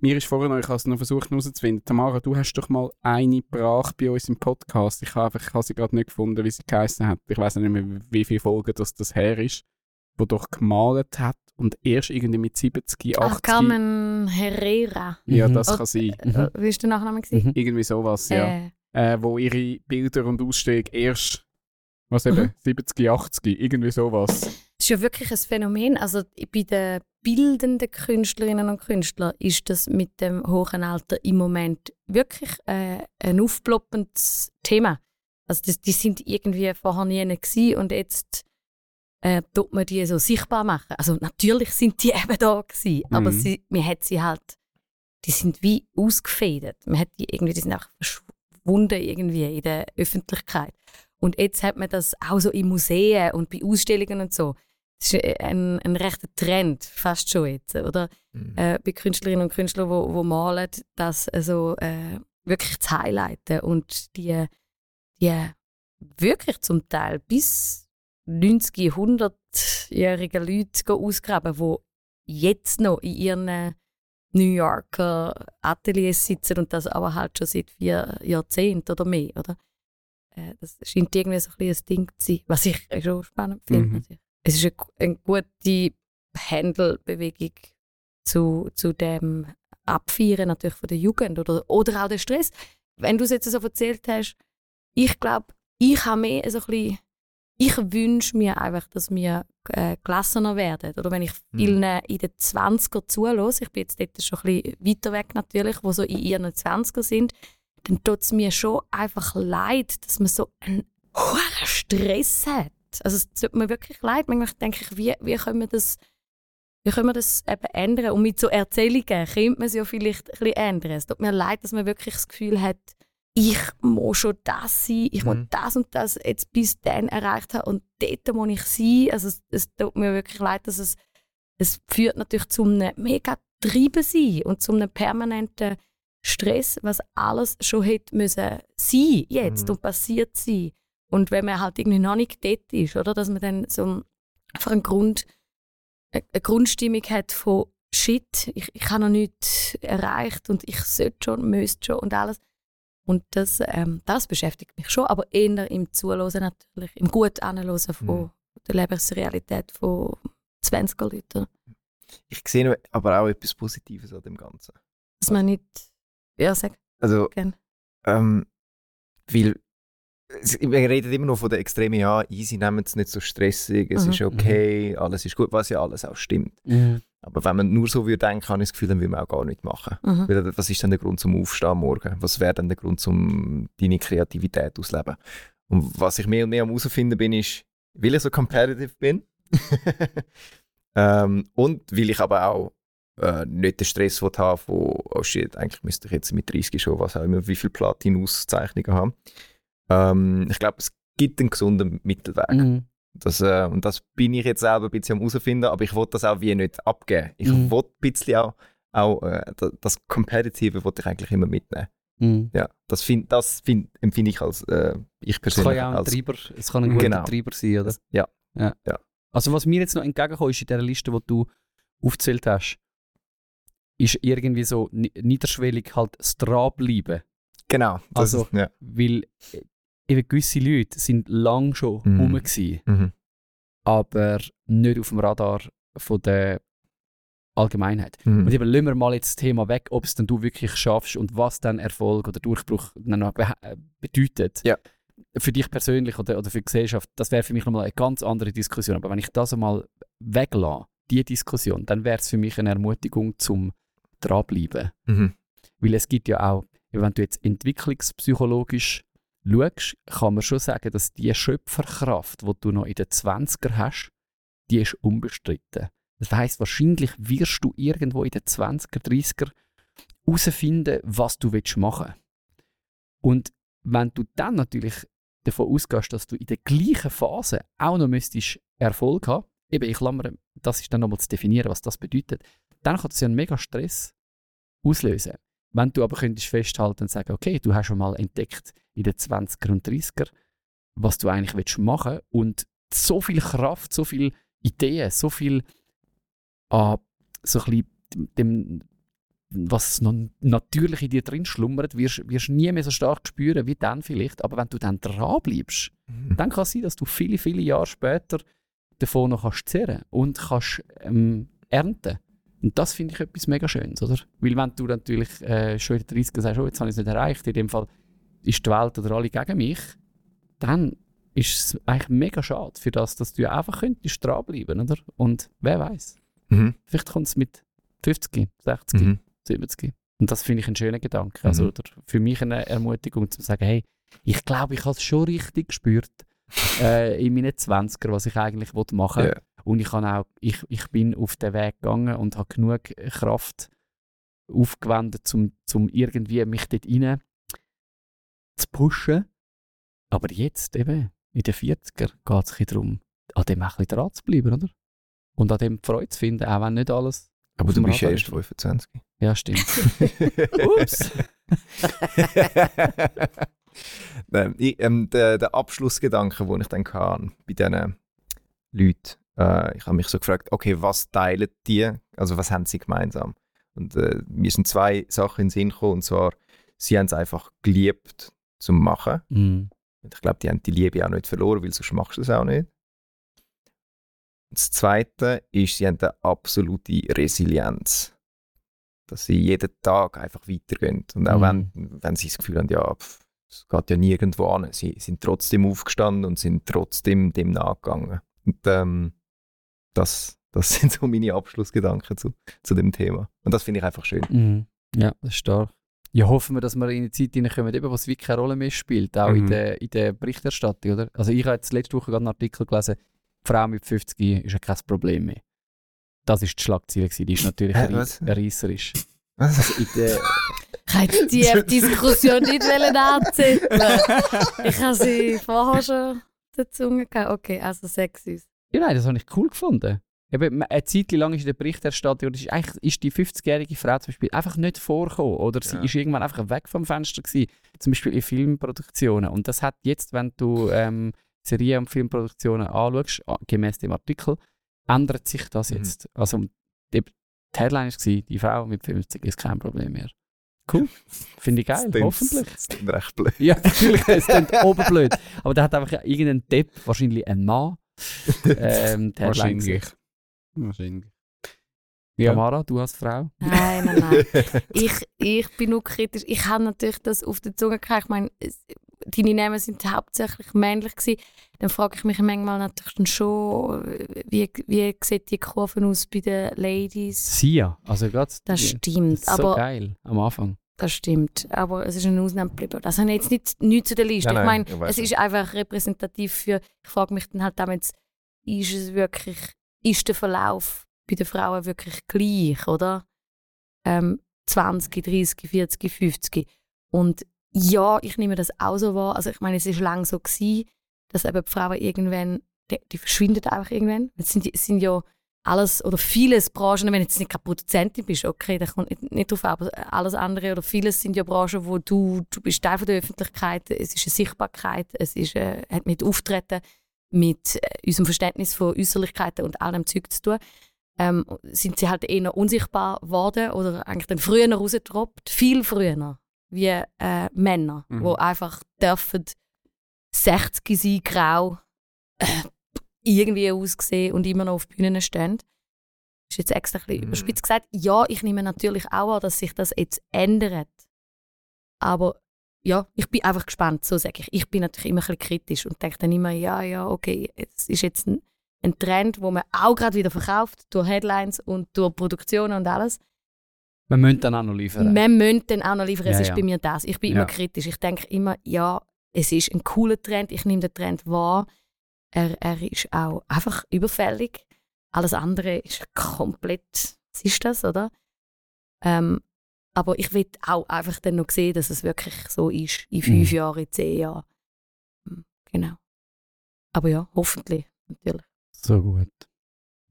Mir ist vorher noch, ich habe es noch versucht herauszufinden. Tamara, du hast doch mal eine gebracht bei uns im Podcast. Ich habe einfach, ich habe sie gerade nicht gefunden, wie sie geheißen hat. Ich weiß nicht mehr, wie viele Folgen das, das her ist. Wo doch gemalt hat und erst irgendwie mit 70, 80. Ach, Carmen Herrera. Ja, Mhm. das Oh, kann sein. Mhm. Äh, Wie ist der Nachname? Mhm. Irgendwie sowas, ja. Äh, Äh, wo ihre Bilder und Ausstellungen erst, was eben, Mhm. 70, 80, irgendwie sowas. Das ist ja wirklich ein Phänomen. Also bei den bildenden Künstlerinnen und Künstlern ist das mit dem hohen Alter im Moment wirklich äh, ein aufploppendes Thema. Also das, die sind irgendwie vorher nie gewesen und jetzt äh, tut man die so sichtbar machen. Also natürlich sind die (laughs) eben da gewesen, aber Mhm. sie, man hat sie halt, die sind wie ausgefädelt. Man hat die irgendwie, die sind auch verschwunden irgendwie in der Öffentlichkeit. Und jetzt hat man das auch so in Museen und bei Ausstellungen und so. Das ist ein, ein rechter Trend, fast schon jetzt, oder? Mhm. Äh, bei Künstlerinnen und Künstlern, die wo, wo malen, das also, äh, wirklich zu highlighten und die, die wirklich zum Teil bis 90, 100-jährige Leute ausgraben, die jetzt noch in ihren New Yorker Ateliers sitzen und das aber halt schon seit vier Jahrzehnten oder mehr, oder? Äh, das scheint irgendwie so ein, ein Ding zu sein, was ich schon spannend finde. Mhm. Es ist eine, eine gute Pendelbewegung zu, zu dem Abfeiern natürlich von der Jugend oder, oder auch der Stress. Wenn du es jetzt so erzählt hast, ich glaube, ich habe mehr so ein bisschen, ich wünsche mir einfach, dass wir äh, gelassener werden. Oder wenn ich Mhm. vielen in den 20er zulasse, ich bin jetzt dort schon ein bisschen weiter weg natürlich, wo so in ihren 20er sind, dann tut es mir schon einfach leid, dass man so einen hohen Stress hat. Also es tut mir wirklich leid. Manchmal denke ich, wie, wie können wir das wie können wir das eben ändern? Und mit so Erzählungen könnte man es ja vielleicht ein bisschen ändern. Es tut mir leid, dass man wirklich das Gefühl hat, ich muss schon das sein, ich muss Mhm. das und das jetzt bis dann erreicht haben und dort muss ich sein. Also es, es tut mir wirklich leid, dass es, es führt natürlich zu einem mega Treiben sein und zu einem permanenten Stress, was alles schon hätte müssen sein jetzt Mhm. und passiert sein. Und wenn man halt irgendwie noch nicht dort ist, oder, dass man dann so einfach einen Grund, eine Grundstimmung hat von Shit, ich, ich habe noch nichts erreicht und ich sollte schon, müsste schon und alles. Und das, ähm, das beschäftigt mich schon, aber eher im Zuhören natürlich, im gut Anhören von Mhm. der Lebensrealität von 20er Leuten. Ich sehe aber auch etwas Positives an dem Ganzen. Dass man nicht, ja, sag Also, gerne. ähm, weil wir reden immer noch von der extremen, ja, easy, nehmen es nicht so stressig, es Mhm. ist okay, alles ist gut, was ja alles auch stimmt. Mhm. Aber wenn man nur so würde denken, habe ich das Gefühl, dann würde man auch gar nichts machen. Mhm. Weil, was ist denn der Grund zum Aufstehen morgen? Was wäre denn der Grund zum deine Kreativität ausleben? Und was ich mehr und mehr am herausfinden bin, ist, weil ich so competitive bin (laughs) ähm, und weil ich aber auch äh, nicht den Stress will haben von, oh shit, eigentlich müsste ich jetzt mit 30 schon was auch immer, wie viel Platin-Auszeichnungen haben. Ähm, ich glaube, es gibt einen gesunden Mittelweg. Mhm. Das, äh, und das bin ich jetzt selber ein bisschen am herausfinden, aber ich wollte das auch wie nicht abgeben. Ich Mhm. wollte ein bisschen auch, auch äh, da- das Competitive wollte ich eigentlich immer mitnehmen. Mhm. Ja, das, find, das find, empfinde ich als, äh, ich Es kann persönlich ja auch ein als, Treiber, es kann ein guter Genau. Treiber sein, oder? ja. Also was mir jetzt noch entgegenkommt, ist in dieser Liste, die du aufgezählt hast, ist irgendwie so ni- niederschwellig halt das Dranbleiben. Genau. Also- ist, ja. Weil äh, eben gewisse Leute sind lang schon Mhm. rum gewesen, Mhm. aber nicht auf dem Radar von der Allgemeinheit. Mhm. Und eben lassen wir mal jetzt das Thema weg, ob es dann du wirklich schaffst und was dann Erfolg oder Durchbruch dann noch be äh, bedeutet. Ja. Für dich persönlich oder, oder für die Gesellschaft, das wäre für mich nochmal eine ganz andere Diskussion. Aber wenn ich das einmal weglasse, die Diskussion, dann wäre es für mich eine Ermutigung zum Dranbleiben. Mhm. Weil es gibt ja auch, wenn du jetzt entwicklungspsychologisch schaust, kann man schon sagen, dass die Schöpferkraft, die du noch in den 20er hast, die ist unbestritten. Das heisst, wahrscheinlich wirst du irgendwo in den 20er, 30er herausfinden, was du willst machen Und wenn du dann natürlich davon ausgehst, dass du in der gleichen Phase auch noch müsstest Erfolg haben, eben ich klammere, das ist dann nochmal zu definieren, was das bedeutet, dann kann das ja einen mega Stress auslösen. Wenn du aber könntest festhalten und sagen, okay, du hast schon mal entdeckt in den 20er und 30er, was du eigentlich willst machen und so viel Kraft, so viel Ideen, so viel an so ein dem, was noch natürlich in dir drin schlummert, wirst du nie mehr so stark spüren wie dann vielleicht. Aber wenn du dann dran bleibst, Mhm. dann kann es sein, dass du viele, viele Jahre später davon noch kannst zehren und kannst ähm, ernten. Und das finde ich etwas mega Schönes, oder? Weil wenn du natürlich äh, schon in den 30 sagst, oh, jetzt habe ich es nicht erreicht, in dem Fall ist die Welt oder alle gegen mich, dann ist es eigentlich mega schade für das, dass du einfach könntest dranbleiben, oder? Und wer weiß, Mhm. vielleicht kommt es mit 50, 60, Mhm. 70. Und das finde ich einen schönen Gedanken. Also Mhm. oder für mich eine Ermutigung, zu sagen, hey, ich glaube, ich habe es schon richtig gespürt (laughs) äh, in meinen 20er, was ich eigentlich wollte machen Ja. Und ich, kann auch, ich, ich bin auf den Weg gegangen und habe genug Kraft aufgewendet, um zum irgendwie mich dort rein zu pushen. Aber jetzt eben, in den 40er, geht es darum, an dem auch ein bisschen dran zu bleiben, oder? Und an dem Freude zu finden, auch wenn nicht alles... Aber du bist ja erst ist. 25. Ja, stimmt. (laughs) Ups. (laughs) Nein, ich, ähm, der, der Abschlussgedanke, den ich dann hatte bei diesen Leuten, äh, ich habe mich so gefragt, okay, was teilen die, also was haben sie gemeinsam? Und äh, mir sind zwei Sachen in den Sinn gekommen, und zwar, sie haben es einfach geliebt zum Machen. Mm. Und Ich glaube, die haben die Liebe auch nicht verloren, weil sonst machst du es auch nicht. Das Zweite ist, sie haben eine absolute Resilienz. Dass sie jeden Tag einfach weitergehen. Und auch Mhm. wenn, wenn sie das Gefühl haben, ja, es geht ja nirgendwo an. Sie sind trotzdem aufgestanden und sind trotzdem dem nachgegangen. Und ähm, das, das (laughs) sind so meine Abschlussgedanken zu, zu dem Thema. Und das finde ich einfach schön. Mhm. Ja, das ist stark. Ja, hoffen wir, dass wir in eine Zeit hineinkommen, eben, wo es wirklich keine Rolle mehr spielt, auch in, Mhm. der, in der Berichterstattung, oder? Also ich habe jetzt letzte Woche gerade einen Artikel gelesen, die Frau mit 50 ist ja kein Problem mehr. Das ist die Schlagzeile gewesen, die ist natürlich Hä, was? erreisserisch. Also in der, Ich hätte die (laughs) Diskussion nicht wollen anzetteln. (laughs) Ich habe sie vorher schon der Zunge gehabt. Okay, also sexy. Ja, nein, das habe ich cool gefunden. Eben, eine Zeit lang ist in der Berichterstattung, ist, eigentlich, ist die 50-jährige Frau zum Beispiel einfach nicht vorgekommen. Oder sie Ja. ist irgendwann einfach weg vom Fenster gewesen, zum Beispiel in Filmproduktionen. Und das hat jetzt, wenn du ähm, Serien- und Filmproduktionen anschaust, ah, gemäß dem Artikel, ändert sich das Mhm. jetzt. Also die, die Headline war, die Frau mit 50 ist kein Problem mehr. Cool. (laughs) Finde ich geil, klingt- hoffentlich. Das klingt recht blöd. Ja, (laughs) natürlich, es klingt oberblöd. Aber da hat einfach irgendein Depp, wahrscheinlich ein Mann, ähm, Wahrscheinlich. Wahrscheinlich. Ja. Tamara, du als Frau? Nein, nein, nein. (laughs) ich, ich bin nur kritisch. Ich habe natürlich das auf der Zunge gehabt. Ich meine, deine Namen sind hauptsächlich männlich gewesen. Dann frage ich mich manchmal natürlich dann schon, wie, wie sieht die Kurve aus bei den Ladies? Sia. Also gerade. Das die- stimmt, das ist so aber geil am Anfang. Das stimmt. Aber es ist eine Ausnahme geblieben. Das habe ich jetzt nicht, nicht zu der Liste. Nein, ich meine, ich es ist nicht. einfach repräsentativ für. Ich frage mich dann halt damit, ist es wirklich, ist der Verlauf bei den Frauen wirklich gleich, oder? Ähm, 20, 30, 40, 50. Und ja, ich nehme das auch so wahr. Also ich meine, es ist lange so gewesen. dass eben die Frauen irgendwann, die, die verschwinden einfach irgendwann. Es sind, sind ja alles oder vieles Branchen, wenn du jetzt nicht keine Produzentin bist, okay, da kommt nicht, nicht drauf an, aber alles andere oder vieles sind ja Branchen, wo du, du bist Teil von der Öffentlichkeit, es ist eine Sichtbarkeit, es ist, äh, hat mit Auftreten, mit äh, unserem Verständnis von Äußerlichkeiten und allem Zeug zu tun, ähm, sind sie halt eher unsichtbar geworden oder eigentlich dann früher rausgetroppt, viel früher, wie äh, Männer, Mhm. wo einfach dürfen 60 sein, grau, äh, irgendwie aussehen und immer noch auf Bühnen stehen. Das ist jetzt extra ein bisschen Mhm. überspitzt gesagt. Ja, ich nehme natürlich auch an, dass sich das jetzt ändert. Aber ja, ich bin einfach gespannt, so sage ich. Ich bin natürlich immer ein bisschen kritisch und denke dann immer, ja, ja, okay, es ist jetzt ein, ein Trend, wo man auch gerade wieder verkauft, durch Headlines und durch Produktionen und alles. Wir müssen dann auch noch liefern. Man müsste dann auch noch liefern, es Ja, ist ja. bei mir das. Ich bin Ja. immer kritisch. Ich denke immer, ja, es ist ein cooler Trend, ich nehme den Trend wahr. Er, er ist auch einfach überfällig. Alles andere ist komplett, was ist das, oder? Ähm, aber ich will auch einfach dann noch sehen, dass es wirklich so ist, in fünf Mhm. Jahren, in zehn Jahren. Hm, Genau. Aber ja, hoffentlich, natürlich. So gut.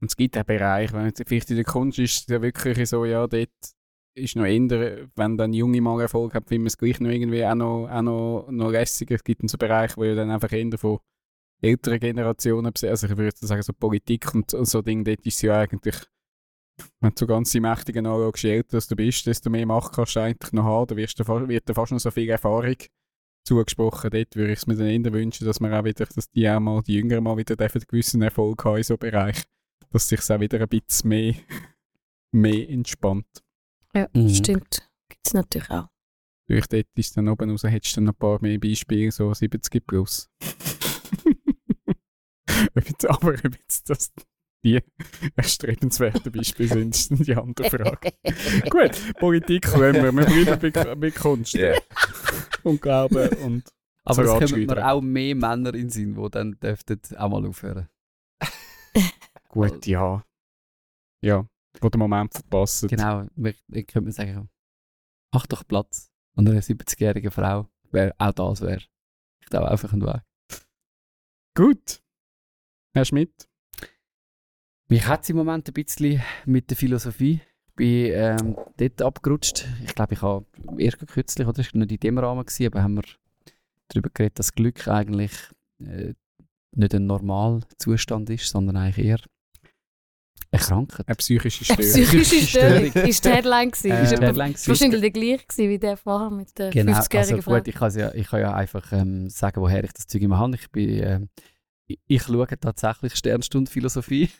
Und es gibt auch Bereiche, wenn jetzt vielleicht in der Kunst ist es ja wirklich so, ja, dort ist noch eher, wenn dann junge mal Erfolg hat, findet man es gleich noch irgendwie auch noch, auch noch, noch lässiger. Es gibt dann so Bereiche, wo ja dann einfach eher von älteren Generationen, also ich würde jetzt sagen, so Politik und so- so Dinge, dort ist es ja eigentlich, wenn du so ganz die Mächtigen anschaust, je älter du bist, desto mehr Macht kannst du eigentlich noch haben, da wirst du, wird dir fast noch so viel Erfahrung zugesprochen. Dort würde ich es mir dann eher wünschen, dass man auch wieder, dass die auch mal, die Jüngeren mal wieder dürfen einen gewissen Erfolg haben in so Bereich, dass sich auch wieder ein bisschen mehr, (laughs) mehr entspannt. Ja, Mhm. stimmt. Gibt es natürlich auch. Durch dort ist dann oben raus, hättest du dann noch ein paar mehr Beispiele, so 70 plus. (laughs) (laughs) Ob jetzt- Aber ob jetzt das die erstrebenswerten Beispiele sind, ist (laughs) die andere Frage. (laughs) Gut, Politik können wir, wir bleiben bei, bei Kunst Ja. und Glauben und Aber es kommen mir auch mehr Männer in den Sinn, die dann dürften auch mal aufhören. gut, ja. Ja, wo der Moment verpasst. Genau, wir- ich könnte man sagen, mach doch Platz. Und eine 70-jährige Frau, wär, auch das wäre, ich glaube, einfach ein Weg. Gut. Herr Schmidt, Mich hat es im Moment ein bisschen mit der Philosophie. Ich bin ähm, dort abgerutscht. Ich glaube, ich habe erst kürzlich, oder es war nicht in dem Rahmen, gewesen, aber haben wir darüber geredet, dass Glück eigentlich äh, nicht ein Normalzustand ist, sondern eigentlich eher eine Krankheit. eine psychische Eine Störung. psychische Störung ist die Headline. gewesen. Äh, ist die etwa- Headline ist wahrscheinlich der gleiche gewesen wie der vorher mit der Genau, 50-jährigen also Frau. gut, ich, kann's ja, ich kann ja einfach ähm, sagen, woher ich das Zeug immer habe. Ich, bin, ähm, ich, schaue tatsächlich Sternstunde Philosophie.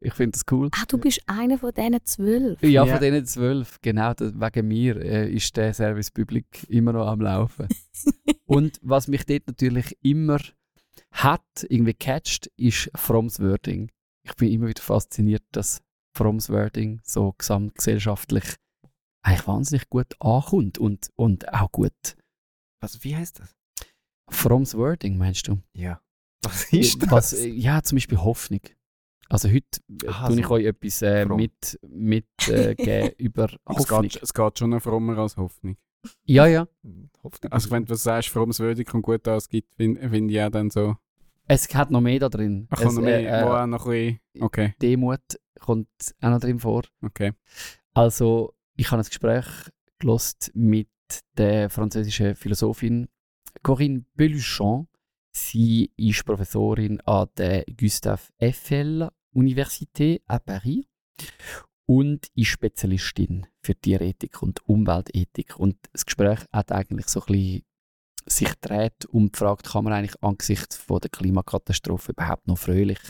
Ich finde das cool. Ah, du bist einer von diesen zwölf. Ja, von diesen zwölf, genau, das, wegen mir äh, ist der Service Public immer noch am Laufen. (laughs) Und was mich dort natürlich immer hat, irgendwie catcht, ist Fromms Wording. Ich bin immer wieder fasziniert, dass Fromms Wording so gesamtgesellschaftlich eigentlich wahnsinnig gut ankommt und, und auch gut. Was, wie heißt das? Fromms Wording, meinst du? Ja. Was ist das? Was, äh, ja, zum Beispiel Hoffnung. Also heute äh, Aha, tue ich so. euch etwas äh, Fromm. mit, mit äh, (laughs) über Es Hoffnung. geht, es geht schon noch frommer als Hoffnung. Ja, ja. Hoffnung. Also wenn du sagst, frommes Würdig und gut ausgibt, finde find ich auch dann so, Es hat noch mehr da drin. ach, es, noch mehr, äh, wo auch noch ein bisschen, okay, Demut kommt auch noch drin vor. okay. Also, ich habe ein Gespräch gelost mit der französischen Philosophin Corinne Belluchon. Sie ist Professorin an der Gustave Eiffel Université à Paris und ist Spezialistin für Tierethik und Umweltethik. Und das Gespräch hat eigentlich so ein bisschen sich dreht die Frage, kann man eigentlich angesichts von der Klimakatastrophe überhaupt noch fröhlich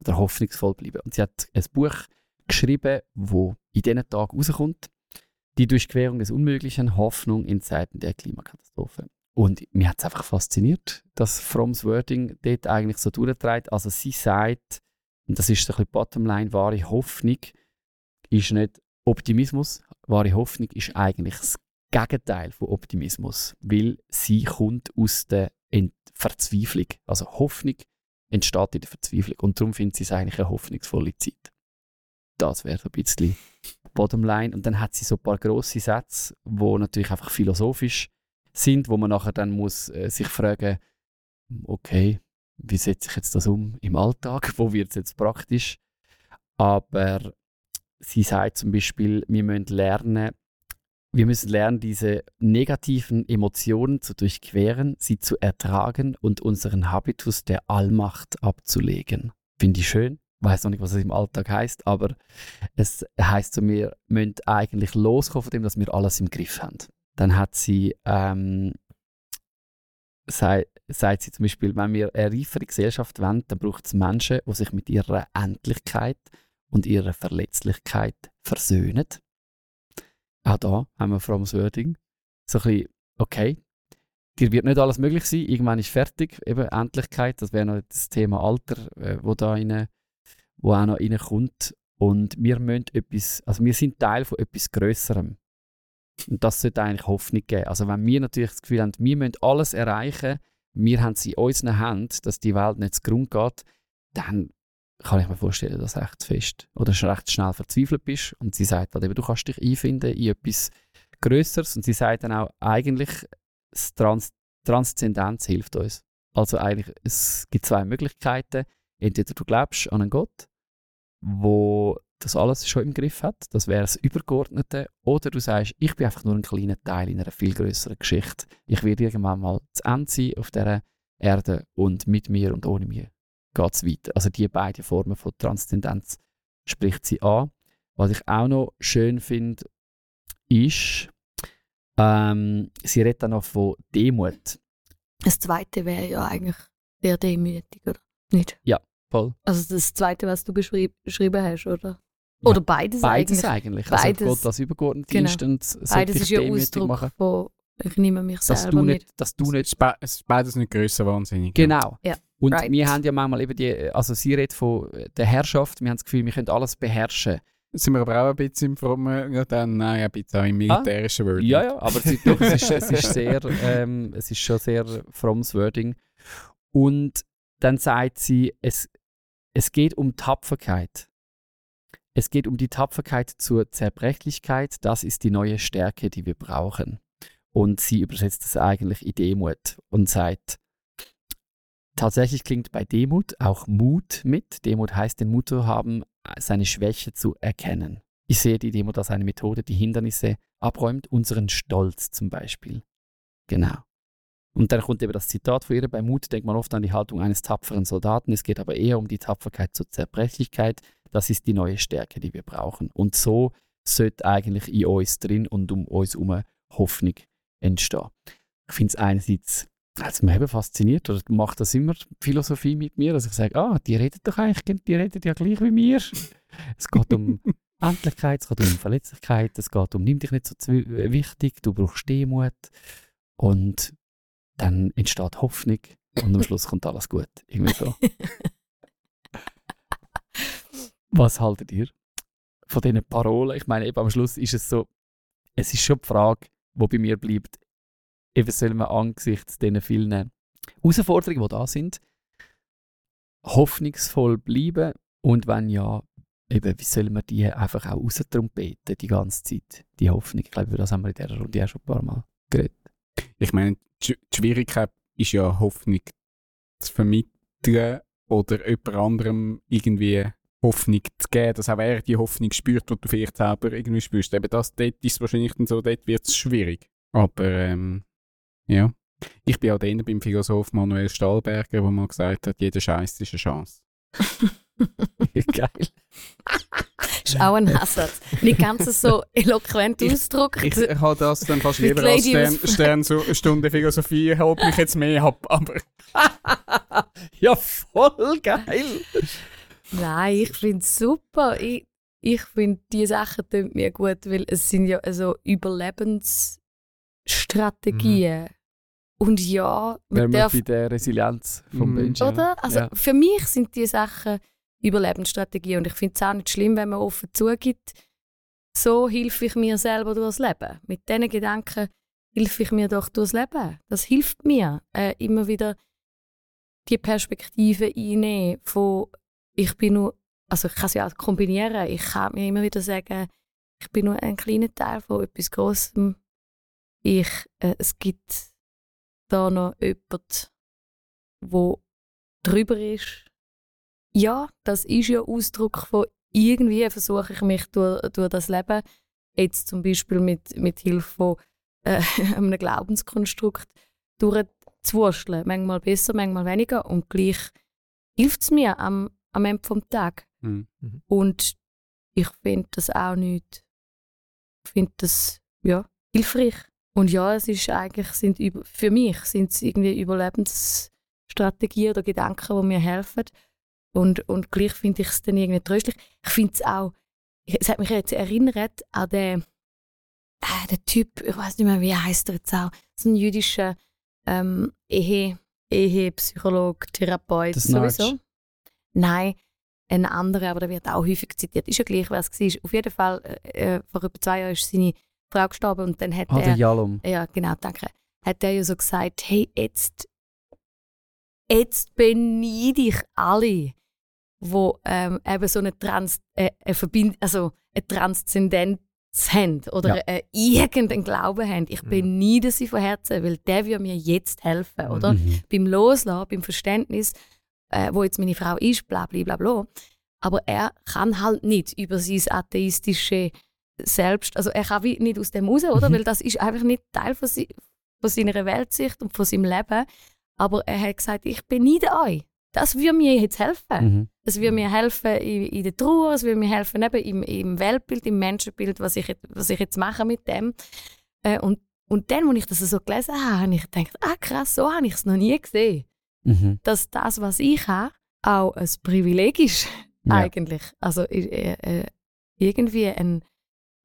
oder hoffnungsvoll bleiben? Und sie hat ein Buch geschrieben, wo in diesen Tagen rauskommt. Die Durchquerung des Unmöglichen, Hoffnung in Zeiten der Klimakatastrophe. Und mir hat es einfach fasziniert, dass Fromms Wording dort eigentlich so durchtreibt. Also sie sagt, und das ist so ein bisschen Bottomline, wahre Hoffnung ist nicht Optimismus. Wahre Hoffnung ist eigentlich das Gegenteil von Optimismus, weil sie kommt aus der Ent Verzweiflung. Also Hoffnung entsteht in der Verzweiflung und darum findet sie es eigentlich eine hoffnungsvolle Zeit. Das wäre so ein bisschen Bottomline. Und dann hat sie so ein paar grosse Sätze, wo natürlich einfach philosophisch sind, wo man nachher dann muss äh, sich fragen, okay, wie setze ich jetzt das um im Alltag, (laughs) wo wird es jetzt praktisch. Aber sie sagt zum Beispiel, wir müssen lernen, wir müssen lernen, diese negativen Emotionen zu durchqueren, sie zu ertragen und unseren Habitus der Allmacht abzulegen. Finde ich schön. Weiß noch nicht, was es im Alltag heißt, aber es heißt so, wir müssen eigentlich loskommen von dem, dass wir alles im Griff haben. Dann hat sie, ähm, sei, sagt sie zum Beispiel, wenn wir eine reifere Gesellschaft wollen, dann braucht es Menschen, die sich mit ihrer Endlichkeit und ihrer Verletzlichkeit versöhnen. Auch da haben wir das Wording. So ein bisschen, okay, dir wird nicht alles möglich sein, irgendwann ist fertig, eben Endlichkeit, das wäre noch das Thema Alter, äh, wo da rein, wo auch noch reinkommt. Und wir müssen etwas, also wir sind Teil von etwas Größerem. Und das sollte eigentlich Hoffnung geben. Also wenn wir natürlich das Gefühl haben, wir müssen alles erreichen, wir haben es in unseren Händen, dass die Welt nicht zu Grund geht, dann kann ich mir vorstellen, dass du recht fest oder recht schnell verzweifelt bist. Und sie sagt halt eben, du kannst dich einfinden in etwas Größeres. Und sie sagt dann auch, eigentlich, das Trans Transzendenz hilft uns. Also eigentlich, es gibt zwei Möglichkeiten. Entweder du glaubst an einen Gott, wo das alles schon im Griff hat, das wäre das Übergeordnete, oder du sagst, ich bin einfach nur ein kleiner Teil in einer viel größeren Geschichte. Ich werde irgendwann mal zu Ende sein auf dieser Erde und mit mir und ohne mir geht es weiter. Also die beiden Formen von Transzendenz spricht sie an. Was ich auch noch schön finde, ist, ähm, sie redet dann noch von Demut. Das zweite wäre ja eigentlich der demütig, oder? Nicht? Ja, voll. Also das zweite, was du beschrieb, beschrieben hast, oder? Oder beides, Beides eigentlich. eigentlich. Beides. Also Gott als übergeordnete Genau. Instanz sollte Beides ich ist ja demütig Ausdruck machen. von ich nehme mich Dass selber du nicht. nicht, dass du Es nicht es ist beides nicht grösser wahnsinnig. Genau. Ja, Und right. wir haben ja manchmal eben die, also sie redet von der Herrschaft, wir haben das Gefühl, wir können alles beherrschen. Sind wir aber auch ein bisschen im frommen, ja, dann, nein, ein bisschen auch im militärischen Wording. Ja, ja, aber sie, doch, es, ist, es, ist (laughs) sehr, ähm, es ist schon sehr frommes Wording. Und dann sagt sie, es, es geht um Tapferkeit. Es geht um die Tapferkeit zur Zerbrechlichkeit. Das ist die neue Stärke, die wir brauchen. Und sie übersetzt es eigentlich in Demut und sagt, tatsächlich klingt bei Demut auch Mut mit. Demut heißt, den Mut zu haben, seine Schwäche zu erkennen. Ich sehe die Demut als eine Methode, die Hindernisse abräumt, unseren Stolz zum Beispiel. Genau. Und dann kommt eben das Zitat von ihr. Bei Mut denkt man oft an die Haltung eines tapferen Soldaten. Es geht aber eher um die Tapferkeit zur Zerbrechlichkeit. Das ist die neue Stärke, die wir brauchen. Und so sollte eigentlich in uns drin und um uns herum Hoffnung entstehen. Ich finde es einerseits also mich eben fasziniert oder macht das immer Philosophie mit mir, dass ich sage, ah, die redet doch eigentlich, die redet ja gleich wie mir. (laughs) Es geht um Endlichkeit, es geht um Verletzlichkeit, es geht um nimm dich nicht so wichtig, du brauchst Demut und dann entsteht Hoffnung und am Schluss kommt alles gut. Irgendwie so. (laughs) Was haltet ihr von diesen Parolen? Ich meine, eben am Schluss ist es so, es ist schon die Frage, die bei mir bleibt, eben soll man angesichts diesen vielen Herausforderungen, die da sind, hoffnungsvoll bleiben und wenn ja, eben, wie soll man die einfach auch raustrumpeten die ganze Zeit, die Hoffnung. Ich glaube, über das haben wir in dieser Runde auch schon ein paar Mal geredet. Ich meine, die Schwierigkeit ist ja Hoffnung zu vermitteln oder jemand anderem irgendwie Hoffnung zu geben, dass auch er die Hoffnung spürt, die du vielleicht selber irgendwie spürst. Eben das, dort ist es wahrscheinlich dann so, dort wird es schwierig. Aber ähm, ja. Ich bin auch dann beim Philosoph Manuel Stahlberger, der mal gesagt hat, jeder Scheiß ist eine Chance. (laughs) Geil. ist auch ein Hasssatz. Nicht ganz so eloquent ausgedrückt. Ich, ich habe das dann fast lieber als Stern, Stern so Stunde Philosophie, holt mich jetzt mehr ab. Aber (laughs) (laughs) ja, voll geil. Nein, ich finde es super. Ich, ich finde, diese Sachen tun mir gut, weil es sind ja also Überlebensstrategien. Und ja, Wenn man wir darf, bei der Resilienz vom Mhm. Benji. oder? Also Ja. für mich sind die Sachen Überlebensstrategien und ich finde es auch nicht schlimm, wenn man offen zugibt, so helfe ich mir selber durchs Leben. Mit diesen Gedanken helfe ich mir doch durchs Leben. Das hilft mir, äh, immer wieder die Perspektive einnehmen von ich bin nur, also ich kann es ja auch kombinieren, ich kann mir immer wieder sagen, ich bin nur ein kleiner Teil von etwas Großem. Ich, äh, es gibt da noch jemand, wo drüber ist. Ja, das ist ja Ausdruck von irgendwie versuche ich mich durch, durch das Leben, jetzt zum Beispiel mit, mit Hilfe von äh, (laughs) einem Glaubenskonstrukt, durchzuwurschteln. Manchmal besser, manchmal weniger. Und gleich hilft es mir am, am Ende des Tages. Mhm. Und ich finde das auch nicht, ich finde das, ja, hilfreich. Und ja, es ist eigentlich, sind über, für mich sind es irgendwie Überlebensstrategien oder Gedanken, die mir helfen. Und, und gleich finde ich es dann irgendwie tröstlich. Ich finde es auch, es hat mich jetzt erinnert an den, äh, den Typ, ich weiß nicht mehr, wie heißt er jetzt auch, so ein jüdischer ähm, Ehe, Ehepsychologe, Therapeut, Das sowieso. Nein, ein anderer, aber der wird auch häufig zitiert. Ist ja gleich, wer es war. Auf jeden Fall, äh, äh, vor über zwei Jahren ist seine Frau gestorben und dann hat Ah, er Jalom. ja, genau, danke. Hat er ja so gesagt, hey, jetzt, jetzt beneide ich alle, wo ähm, eben so eine, Trans, äh, eine, Verbind also eine Transzendenz haben oder Ja. äh, irgendeinen Glauben haben. Ich Mhm. beneide sie von Herzen, weil der wird mir jetzt helfen, oder? Mhm. Beim Loslassen, beim Verständnis, äh, wo jetzt meine Frau ist, bla bla bla bla. Aber er kann halt nicht über sein atheistische Selbst, also er kann wie nicht aus dem raus, oder? Mhm. Weil das ist einfach nicht Teil von, si von seiner Weltsicht und von seinem Leben. Aber er hat gesagt, ich beneide euch. Das würde mir jetzt helfen. Mhm. Es würde mir helfen in, in der Trauer, es würde mir helfen eben im, im Weltbild, im Menschenbild, was ich, jetzt- was ich jetzt mache mit dem. Äh, und, und dann, als ich das so gelesen habe, habe ich gedacht, ah krass, so habe ich es noch nie gesehen. Mhm. Dass das, was ich habe, auch ein Privileg ist, (laughs) Ja. eigentlich. Also äh, äh, irgendwie ein,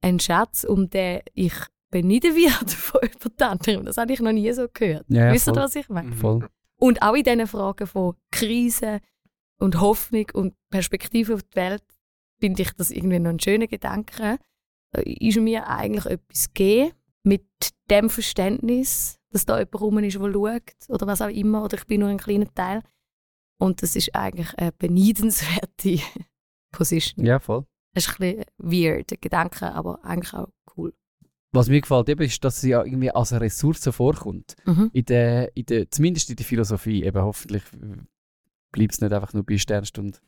ein Schatz, um den ich beneiden werde (laughs) von jemand anderem. Das habe ich noch nie so gehört. Ja, ja, Wisst ihr, was ich meine? Voll. Und auch in diesen Fragen von Krise und Hoffnung und Perspektive auf die Welt finde ich das irgendwie noch ein schöner Gedanke. Da ist mir eigentlich etwas gegeben mit dem Verständnis, dass da jemand rum ist, der schaut oder was auch immer, oder ich bin nur ein kleiner Teil. Und das ist eigentlich eine beneidenswerte (laughs) Position. Ja, voll. Das ist ein bisschen weird, der Gedanke, aber eigentlich auch cool. Was mir gefällt, eben, ist, dass sie ja irgendwie als eine Ressource vorkommt. Mhm. In der, in der, zumindest in der Philosophie. Eben hoffentlich bleibt es nicht einfach nur bei Sternstunde.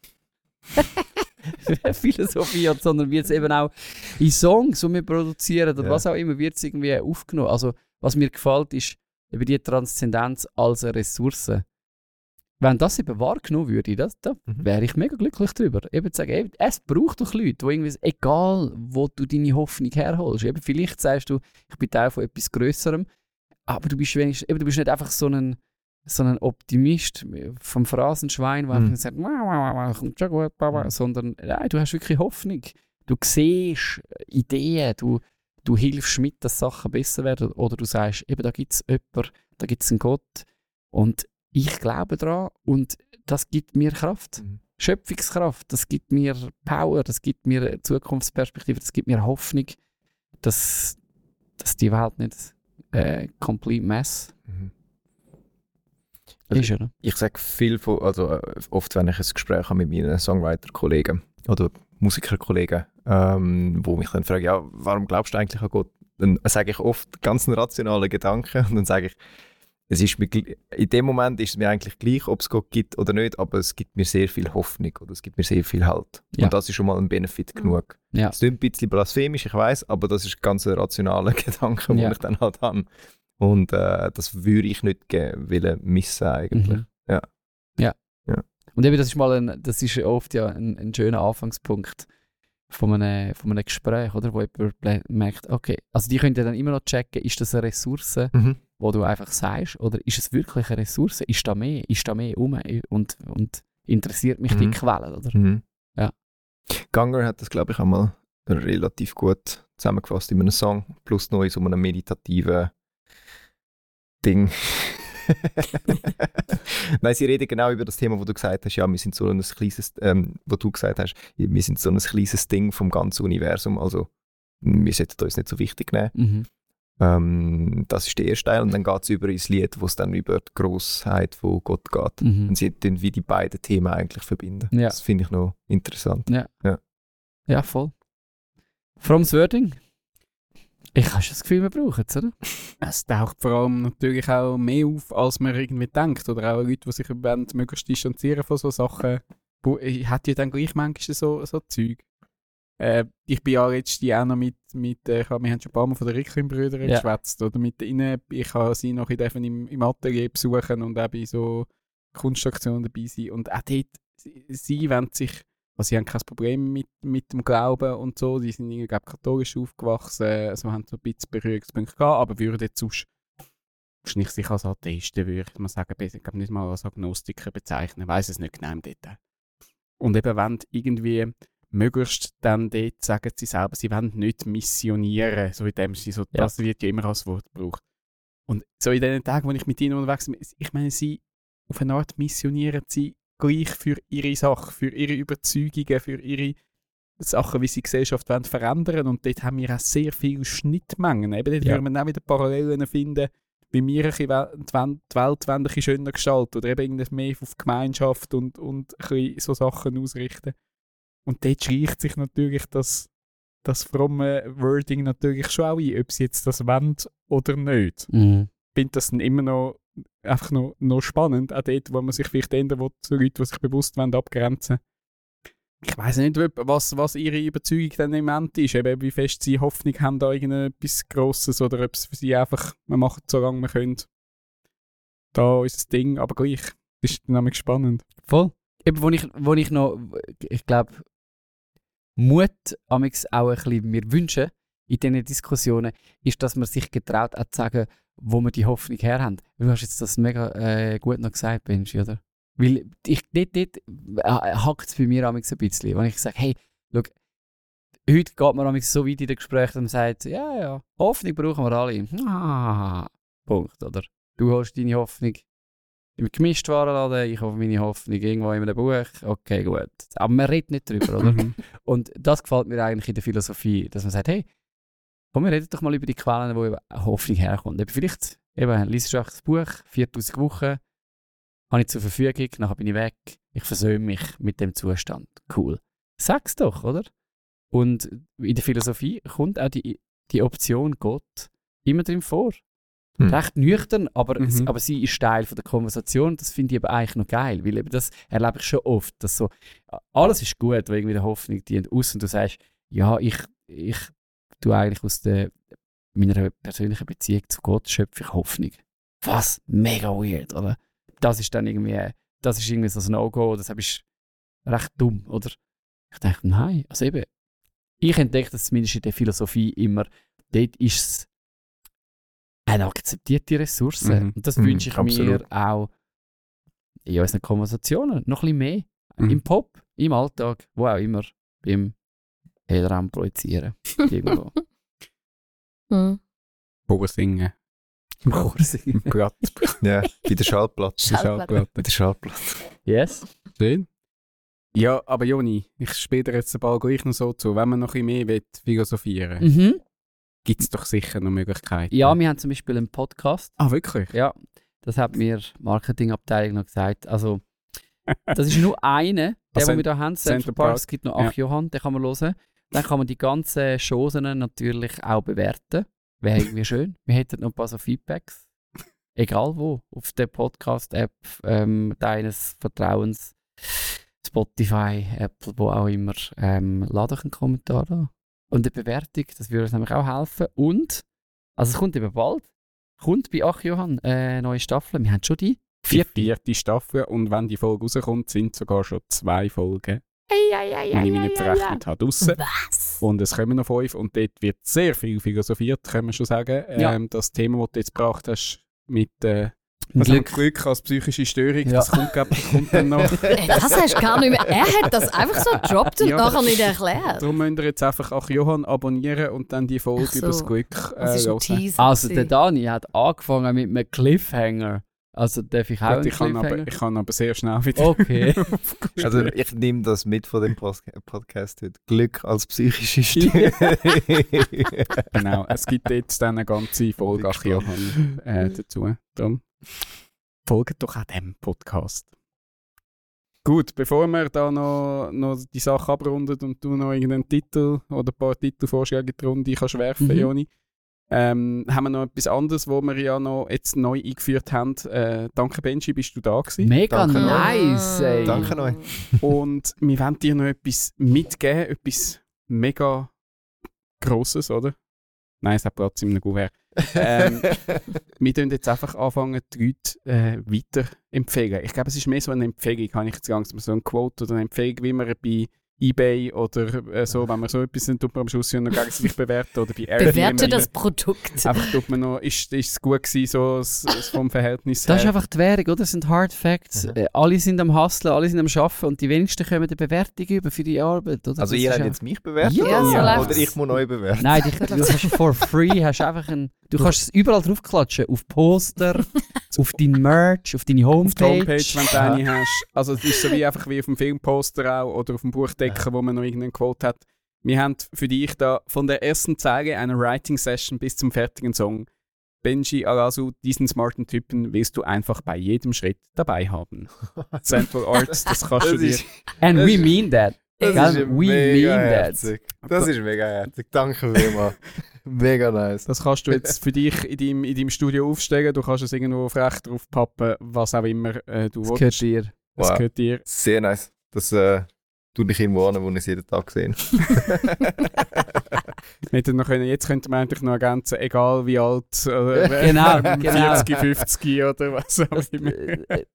(laughs) (laughs) Philosophie, sondern wird es eben auch in Songs, die wir produzieren oder Ja. was auch immer, wird es irgendwie aufgenommen. Also, was mir gefällt, ist eben die Transzendenz als eine Ressource. Wenn das eben wahrgenommen würde, das, da Mhm. wäre ich mega glücklich drüber. Eben zu sagen, eben, es braucht doch Leute, die irgendwie, egal wo du deine Hoffnung herholst, eben vielleicht sagst du, ich bin Teil von etwas Größerem, aber du bist wenigstens, eben, du bist nicht einfach so ein, so ein Optimist vom Phrasenschwein, der Mhm. einfach sagt, «Wow, wow, wow, kommt schon gut, Baba», sondern nein, du hast wirklich Hoffnung. Du siehst Ideen, du, du hilfst mit, dass Sachen besser werden oder du sagst, eben da gibt es jemanden, da gibt es einen Gott und ich glaube daran und das gibt mir Kraft. Mhm. Schöpfungskraft, das gibt mir Power, das gibt mir eine Zukunftsperspektive, das gibt mir Hoffnung, dass, dass die Welt nicht äh, complete mess Mhm. Also ist. Oder? ich sage viel von, also äh, oft, wenn ich ein Gespräch habe mit meinen Songwriter-Kollegen oder Musikerkollegen, ähm, wo mich dann fragen, ja, warum glaubst du eigentlich an Gott? Dann sage ich oft ganz einen rationalen Gedanken und dann sage ich, es ist mir, in dem Moment ist es mir eigentlich gleich, ob es Gott gibt oder nicht, aber es gibt mir sehr viel Hoffnung oder es gibt mir sehr viel Halt. Ja. Und das ist schon mal ein Benefit genug. Ja. Es klingt ein bisschen blasphemisch, ich weiß, aber das ist ganz ein rationaler (laughs) Gedanke, den Ja. ich dann halt habe. Und äh, das würde ich nicht wollen missen eigentlich. Mhm. Ja. ja. Ja. Und eben, das ist mal ein, das ist oft ja ein, ein schöner Anfangspunkt von einem, von einem Gespräch, oder? Wo jemand merkt, okay, also die können ja dann immer noch checken, ist das eine Ressource, Mhm. wo du einfach sagst, oder ist es wirklich eine Ressource? Ist da mehr? Ist da mehr um? Und, und interessiert mich die Mhm. Quelle, oder? Mhm. Ja. Ganger hat das, glaube ich, einmal relativ gut zusammengefasst in einem Song, plus noch in so einem meditativen Ding. (laughs) Nein, sie reden genau über das Thema, wo du gesagt hast, ja, wir sind so ein kleines, ähm, wo du gesagt hast, wir sind so ein kleines Ding vom ganzen Universum, also wir sollten uns nicht so wichtig nehmen. Mhm. Ähm, das ist der erste Teil und dann geht es über ins Lied, wo es dann über die Großheit von Gott geht. Mhm. Und sie tun wie die beiden Themen eigentlich verbinden. Ja. Das finde ich noch interessant. Ja, voll. From Wording? Ich habe schon das Gefühl, wir brauchen es, oder? (laughs) Es taucht vor allem natürlich auch mehr auf, als man irgendwie denkt. Oder auch Leute, die sich wollen, möglichst distanzieren von so Sachen. Ich hätte ja dann gleich manchmal so, so Zeug. Äh, ich bin ja letztens auch noch mit, mit äh, wir haben schon ein paar Mal von den Ricklin-Brüdern Ja. geschwätzt. Oder mit ihnen, ich habe sie noch im, im Atelier besuchen und auch bei so Kunstaktionen dabei sein. Und auch dort, sie, sie wollen sich, also sie haben kein Problem mit, mit dem Glauben und so, die sind irgendwie, glaub, katholisch aufgewachsen, also haben so ein bisschen Berührungspunkte gehabt, aber würden jetzt sonst wahrscheinlich sich als Atheisten, würde ich mal sagen, besser, ich glaube nicht mal als Agnostiker bezeichnen, weiß es nicht genau im Detail. Und eben wenn irgendwie möglichst dann dort sagen sie selber, sie wollen nicht missionieren, so in dem sie so, Ja. das wird ja immer als Wort gebraucht. Und so in den Tagen, wo ich mit ihnen unterwegs bin, ich meine, sie auf eine Art missionieren sie gleich für ihre Sache, für ihre Überzeugungen, für ihre Sachen, wie sie die Gesellschaft wollen verändern Und dort haben wir auch sehr viele Schnittmengen. Eben dort Ja. würden wir auch wieder Parallelen finden, wie wir ein bisschen die Welt ein bisschen schöner gestalten oder eben irgendwas mehr auf Gemeinschaft und, und ein bisschen so Sachen ausrichten. Und dort schleicht sich natürlich das, das fromme Wording natürlich schon auch ein, ob sie jetzt das wollen oder nicht Mhm. finde das dann immer noch einfach noch, noch spannend, auch dort, wo man sich vielleicht ändern will, zu Leuten, die sich bewusst wollen, abgrenzen Ich weiß nicht, was, was ihre Überzeugung dann im Moment ist, eben, wie fest sie Hoffnung haben, da irgendetwas Grosses oder ob es für sie einfach, machen es so lange wir können. Da ist das Ding, aber gleich, ist nämlich spannend. Voll. Eben, wo ich, wo ich noch, ich glaube, Mut amix auch ein bisschen mir wünschen in diesen Diskussionen, ist, dass man sich getraut hat zu sagen, wo wir die Hoffnung her haben. Du hast jetzt das mega äh, gut noch gesagt, Benji, oder? Weil ich, dort, dort äh, hackt es bei mir ein bisschen, wenn ich sage, hey, schau, heute geht man so weit in den Gesprächen, dass man sagt, ja, ja, Hoffnung brauchen wir alle. Ah, Punkt, oder? Du hast deine Hoffnung im Gemischtwarenladen, ich hoffe meine Hoffnung irgendwo in einem Buch. Okay, gut. Aber man redet nicht drüber, oder? (laughs) Und das gefällt mir eigentlich in der Philosophie, dass man sagt, hey, komm, wir reden doch mal über die Quellen, wo eben Hoffnung herkommt. Eben vielleicht, eben, liest du das Buch, 4000 Wochen, habe ich zur Verfügung, nachher bin ich weg, ich versöhne mich mit dem Zustand. Cool. Sag's doch, oder? Und in der Philosophie kommt auch die, die Option Gott immer drin vor. Hm. Recht nüchtern, aber, Mhm. aber sie ist Teil von der Konversation. Das finde ich aber eigentlich noch geil, weil eben das erlebe ich schon oft, dass so, alles ist gut, wo irgendwie der Hoffnung dient, aus und du sagst, ja, ich, ich tue eigentlich aus der, meiner persönlichen Beziehung zu Gott schöpfe ich Hoffnung. Was? Mega weird, oder? Das ist dann irgendwie, das ist irgendwie so ein No-Go, das ist recht dumm, oder? Ich denke, nein, also eben, ich entdecke das zumindest in der Philosophie immer, dort ist es eine akzeptierte Ressource. Mhm. Und das Mhm, wünsche ich absolut. mir auch in unseren Konversationen noch ein bisschen mehr. Mhm. Im Pop, im Alltag, wo auch immer, beim Heldraum projizieren. Irgendwo. (laughs) Hm. Vorsingen. Im Chor singen. Im Blatt. Ja, bei der Schallplatte. Schallplatte. Bei der Schallplatte. Yes? Schön. Ja, aber Joni, ich spiele dir jetzt den Ball gleich noch so zu. Wenn man noch ein bisschen mehr will, philosophieren will, Mhm. gibt es doch sicher noch Möglichkeiten. Ja, wir haben zum Beispiel einen Podcast. Ah, wirklich? Ja, das hat mir die Marketingabteilung noch gesagt. Also, das ist nur einer, der, Also den wir da haben. Central Park. Park. Es gibt noch Ja. Ach Johann, den kann man hören. Dann kann man die ganzen Chosen natürlich auch bewerten. Wäre irgendwie schön. Wir hätten noch ein paar so Feedbacks. Egal wo. Auf der Podcast-App ähm, deines Vertrauens. Spotify, Apple, wo auch immer. Ähm, lade euch einen Kommentar da. Und eine Bewertung, das würde uns nämlich auch helfen. Und, also es kommt eben bald, kommt bei Ach Johann äh, eine neue Staffel. Wir haben schon die Die vierte. vierte Staffel und wenn die Folge rauskommt, sind sogar schon zwei Folgen, Mich nicht verrechnet habe, draussen. Was? Und es kommen noch fünf und dort wird sehr viel philosophiert, können wir schon sagen. Ja. Ähm, das Thema, das du jetzt gebracht hast, mit äh, also Glück. Glück als psychische Störung, Ja. das kommt, glaub, ich, kommt dann noch. (laughs) Das hast du gar nicht mehr. Er hat das einfach so gedroppt und Ja. nachher nicht erklärt. Darum müsst ihr jetzt einfach Ach Johann abonnieren und dann die Folge so. über das Glück Das äh, ist ein hören. Teaser. Also der. Dani hat angefangen mit einem Cliffhanger. Also darf ich auch Gut, ich, kann aber, ich kann aber sehr schnell wieder. Okay. (laughs) (laughs) Also ich nehme das mit von dem Podcast heute. Glück als psychische (laughs) Störung. Genau, es gibt jetzt dann eine ganze Folge Johann äh, dazu. Darum folgt doch auch dem Podcast. Gut, bevor wir da noch, noch die Sache abrunden und du noch irgendeinen Titel oder ein paar Titelvorschläge in die Runde kannst werfen, Mhm. Joni, Ähm, haben wir noch etwas anderes, wo wir ja noch jetzt neu eingeführt haben. Äh, danke Benji, bist du da gewesen. Mega Danke. nice, ey. Danke euch. Und wir wollen dir noch etwas mitgeben, etwas mega Grosses, oder? Nein, es hat Platz in einem Kuvert. Ähm, (laughs) wir tun jetzt einfach anfangen, die Leute äh, weiterempfehlen. Ich glaube, es ist mehr so eine Empfehlung, habe ich jetzt Angst, so ein Quote oder eine Empfehlung, wie man bei eBay oder äh, so, wenn man so etwas dann tut man am Schluss ja noch gegenseitig bewerten oder bei Airbnb. Bewerte das Produkt. Einfach tut man noch, ist, ist es gut gewesen, so das, das vom Verhältnis Das ist her. einfach die Währung, oder? Das sind Hard Facts. Mhm. Äh, alle sind am Hustlen, alle sind am Arbeiten und die wenigsten kommen eine Bewertung über für die Arbeit, oder? Also Das ihr habt ja- jetzt mich bewertet? Ja, so oder läuft's. ich muss euch bewerten? Nein, dich, du hast for free, hast einfach ein, du kannst es überall draufklatschen, auf Poster, (laughs) auf dein Merch, auf deine auf Homepage. die Homepage, wenn du eine hast. Also es ist so wie einfach wie auf dem Filmposter auch oder auf dem Buchdecker, wo man noch irgendeinen Quote hat. Wir haben für dich da von der ersten Zeile einer Writing-Session bis zum fertigen Song. Benji Alasu, diesen smarten Typen willst du einfach bei jedem Schritt dabei haben. (laughs) Central Arts, das kannst du Das dir... ist, And Das we ist- mean that. das ist We mega mean that. herzig. Das ist mega herzig. Danke vielmals. (laughs) mega nice. Das kannst du jetzt für dich in deinem, in deinem Studio aufstellen. Du kannst es irgendwo frech drauf pappen, was auch immer äh, du Das willst. gehört dir. Das Wow. gehört dir. Sehr nice. Das äh, tue ich irgendwo an, wo ich es jeden Tag sehe. (laughs) (laughs) Noch können, jetzt könnte man eigentlich noch ergänzen, egal wie alt, äh, (laughs) Genau, ähm, genau. 40, 50 oder was auch Das, immer. äh,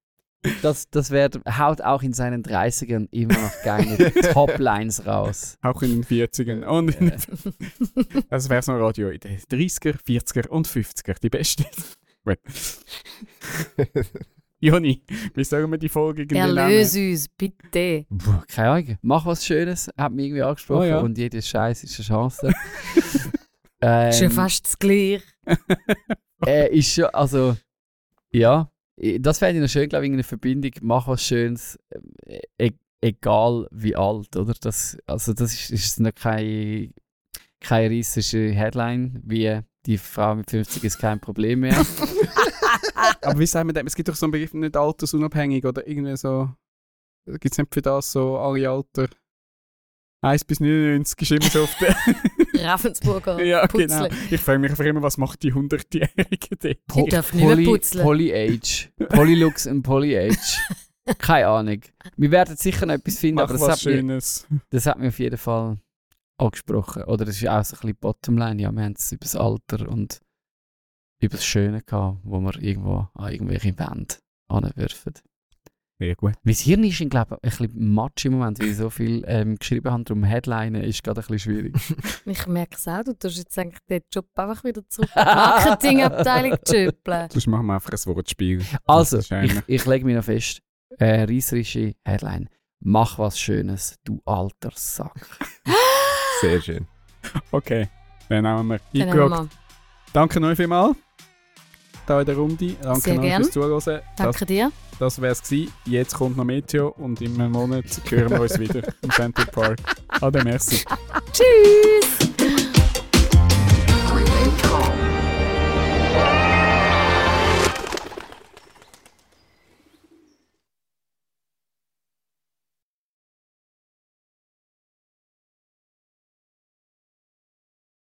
das, das wird, haut auch in seinen 30ern immer noch geile Toplines raus. Auch in den 40ern. Und in, Äh, das wäre so ein Radio in den 30er, 40er und 50er, die beste. Joni, wie (laughs) sollen wir die Folge irgendwie Erlöse uns, bitte. Puh, keine Ahnung. Mach was Schönes, hat mich irgendwie angesprochen Oh ja. und jeder Scheiß ist eine Chance. (laughs) ähm, Ist ja fast das Gleiche. (laughs) äh, ist schon, also, ja, das fände ich noch schön, glaube ich, in einer Verbindung. Mach was Schönes, äh, e egal wie alt, oder? Das, also, das ist, ist noch keine, keine reissische Headline, wie die Frau mit 50 ist kein Problem mehr. (laughs) Aber wie sagen wir das? Es gibt doch so einen Begriff nicht altersunabhängig oder irgendwie so. Gibt es nicht für das so alle Alter? 1 bis 99 ist immer so auf der. (laughs) Ravensburger (laughs) ja, Putzle. genau. Ich frage mich einfach immer, was macht die 100-Jährige dort? Die darf nicht mehr putzeln. Poly-Age. Polylux und Poly-Age. Keine Ahnung. Wir werden sicher noch etwas finden, Mach aber das was hat, mir, Schönes. das hat mir auf jeden Fall angesprochen. Oder das ist auch so ein bisschen Bottomline. Ja, wir haben es über das Alter und über das Schöne gehabt, wo wir irgendwo an irgendwelche Wände anwerfen. Sehr gut. Mein Hirn ist, glaube ich, ein bisschen matsch im Moment, weil ich so viel ähm, geschrieben habe. Darum Headline ist gerade ein bisschen schwierig. (laughs) Ich merke es auch, du tust jetzt eigentlich den Job einfach wieder zurück in die Marketingabteilung (laughs) schüppeln. Sonst machen wir einfach ein Wortspiel. Also, ich, ich lege mich noch fest. Äh, reisserische Headline. Mach was Schönes, du alter Sack. Sehr schön. Okay, dann wir haben wir. Danke euch vielmals. Da in der Runde. Danke Sehr euch gern. fürs Zuhören. Das, Danke dir. das wäre es gewesen. Jetzt kommt noch Meteo und in einem Monat hören wir uns wieder im Central Park. Ade, merci. (laughs) Tschüss!